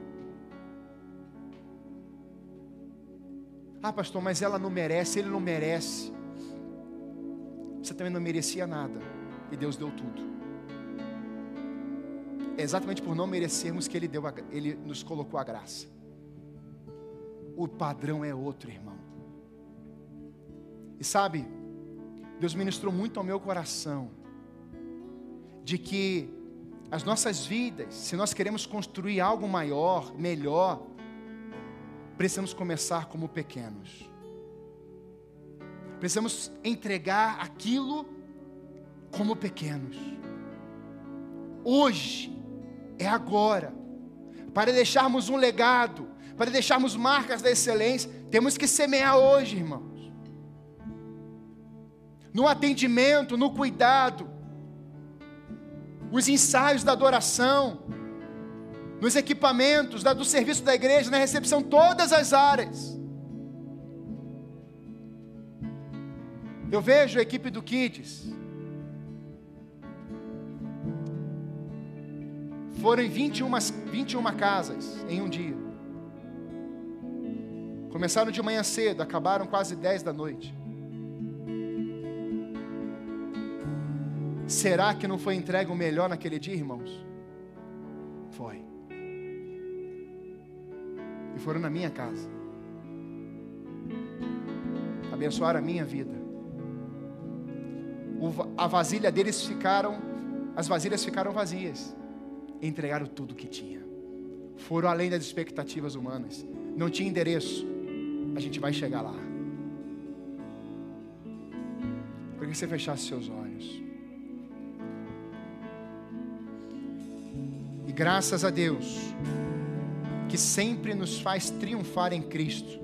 A: Ah, pastor, mas ela não merece, ele não merece. Você também não merecia nada, e Deus deu tudo. É exatamente por não merecermos que Ele, deu a, Ele nos colocou a graça. O padrão é outro, irmão. E sabe, Deus ministrou muito ao meu coração de que as nossas vidas, se nós queremos construir algo maior, melhor, precisamos começar como pequenos. Precisamos entregar aquilo como pequenos. Hoje é agora. Para deixarmos um legado, para deixarmos marcas da excelência, temos que semear hoje, irmãos. No atendimento, no cuidado, os ensaios da adoração, nos equipamentos da, do serviço da igreja, na recepção, todas as áreas. Eu vejo a equipe do Kids. Foram em 21, 21 casas em um dia. Começaram de manhã cedo, acabaram quase 10 da noite. Será que não foi entregue o melhor naquele dia, irmãos? Foi. E foram na minha casa. Abençoaram a minha vida. O, a vasilha deles ficaram, as vasilhas ficaram vazias. Entregaram tudo o que tinha. Foram além das expectativas humanas. Não tinha endereço. A gente vai chegar lá. Por que você fechasse seus olhos. E graças a Deus, que sempre nos faz triunfar em Cristo,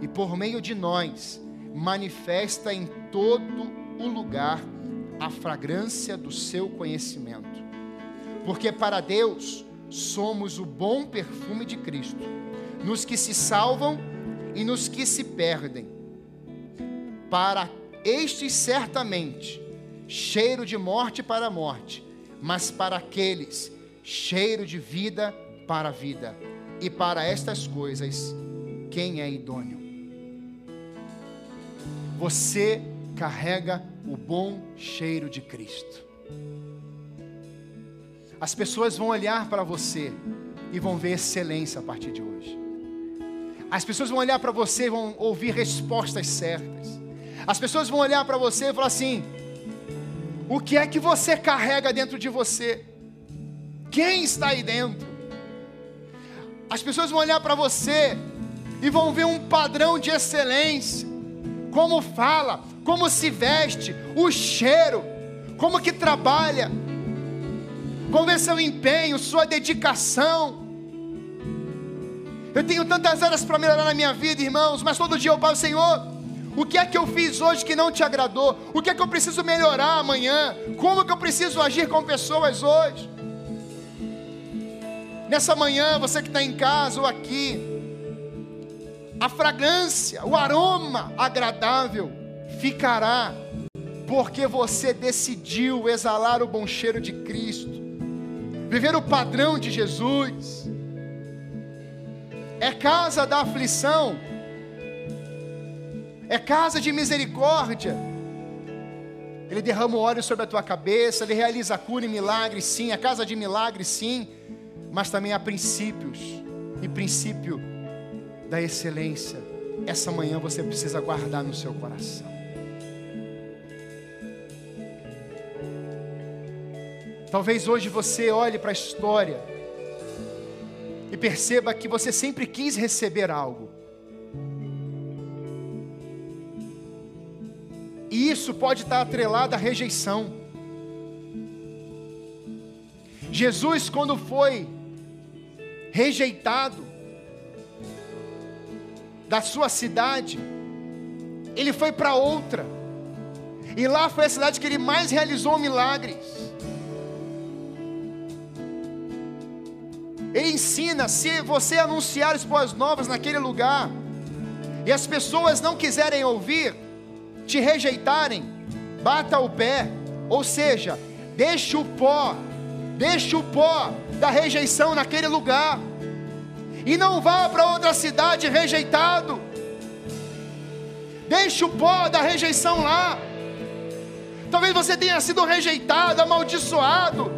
A: e por meio de nós, manifesta em todo o lugar a fragrância do seu conhecimento. Porque para Deus somos o bom perfume de Cristo, nos que se salvam e nos que se perdem. Para estes certamente cheiro de morte para a morte, mas para aqueles cheiro de vida para a vida. E para estas coisas, quem é idôneo? Você carrega o bom cheiro de Cristo. As pessoas vão olhar para você e vão ver excelência a partir de hoje. As pessoas vão olhar para você e vão ouvir respostas certas. As pessoas vão olhar para você e falar assim: o que é que você carrega dentro de você? Quem está aí dentro? As pessoas vão olhar para você e vão ver um padrão de excelência. Como fala, como se veste, o cheiro, como que trabalha, como é seu empenho, sua dedicação. Eu tenho tantas áreas para melhorar na minha vida, irmãos, mas todo dia eu falo, Senhor, o que é que eu fiz hoje que não te agradou? O que é que eu preciso melhorar amanhã? Como que eu preciso agir com pessoas hoje? Nessa manhã, você que está em casa ou aqui, a fragrância, o aroma agradável ficará, porque você decidiu exalar o bom cheiro de Cristo, viver o padrão de Jesus. É casa da aflição, é casa de misericórdia. Ele derrama óleo sobre a tua cabeça, ele realiza cura e milagres, sim, é casa de milagres, sim, mas também há princípios, e princípio da excelência, essa manhã você precisa guardar no seu coração. Talvez hoje você olhe para a história e perceba que você sempre quis receber algo. E isso pode estar atrelado à rejeição. Jesus, quando foi rejeitado da sua cidade, ele foi para outra, e lá foi a cidade que ele mais realizou milagres. Ele ensina: se você anunciar as boas novas naquele lugar, e as pessoas não quiserem ouvir, te rejeitarem, bata o pé, ou seja, deixe o pó, deixe o pó da rejeição naquele lugar, e não vá para outra cidade rejeitado, deixe o pó da rejeição lá. Talvez você tenha sido rejeitado, amaldiçoado,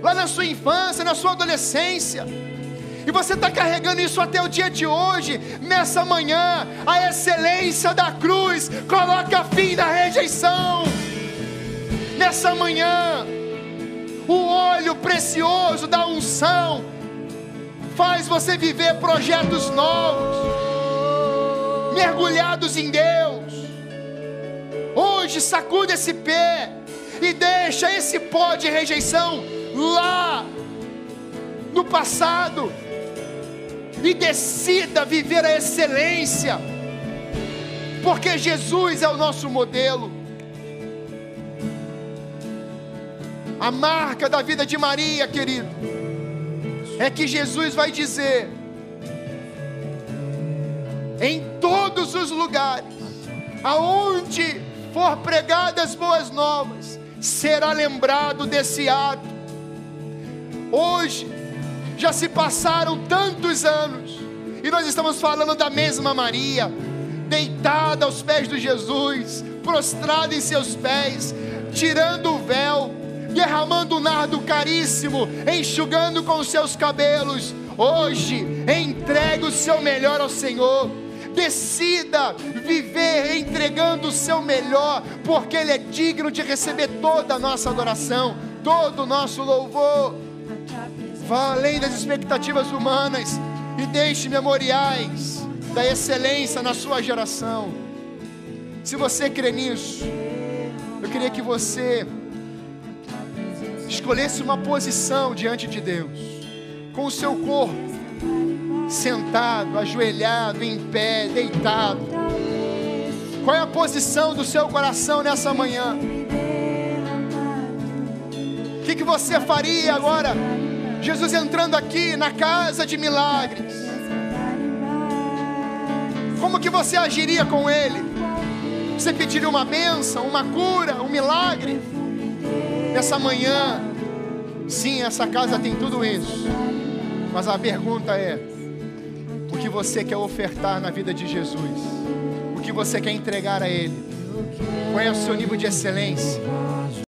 A: lá na sua infância, na sua adolescência e você está carregando isso até o dia de hoje, nessa manhã, a excelência da cruz coloca fim na rejeição. Nessa manhã, o óleo precioso da unção faz você viver projetos novos, mergulhados em Deus. Hoje, sacuda esse pé e deixa esse pó de rejeição lá no passado e decida viver a excelência, porque Jesus é o nosso modelo. A marca da vida de Maria, querido, é que Jesus vai dizer: em todos os lugares, aonde for pregadas boas novas, será lembrado desse ato. Hoje, já se passaram tantos anos, e nós estamos falando da mesma Maria, deitada aos pés de Jesus, prostrada em seus pés, tirando o véu, derramando um nardo caríssimo, enxugando com os seus cabelos. Hoje, entregue o seu melhor ao Senhor. Decida viver entregando o seu melhor, porque Ele é digno de receber toda a nossa adoração, todo o nosso louvor. Vá além das expectativas humanas e deixe memoriais da excelência na sua geração. Se você crê nisso, Eu queria que você escolhesse uma posição diante de Deus, com o seu corpo sentado, ajoelhado, em pé, deitado. Qual é a posição do seu coração nessa manhã? O que, que você faria agora? Jesus entrando aqui na casa de milagres. Como que você agiria com Ele? Você pediria uma bênção, uma cura, um milagre? Nessa manhã, sim, essa casa tem tudo isso. Mas a pergunta é: o que você quer ofertar na vida de Jesus? O que você quer entregar a Ele? Qual é o seu nível de excelência?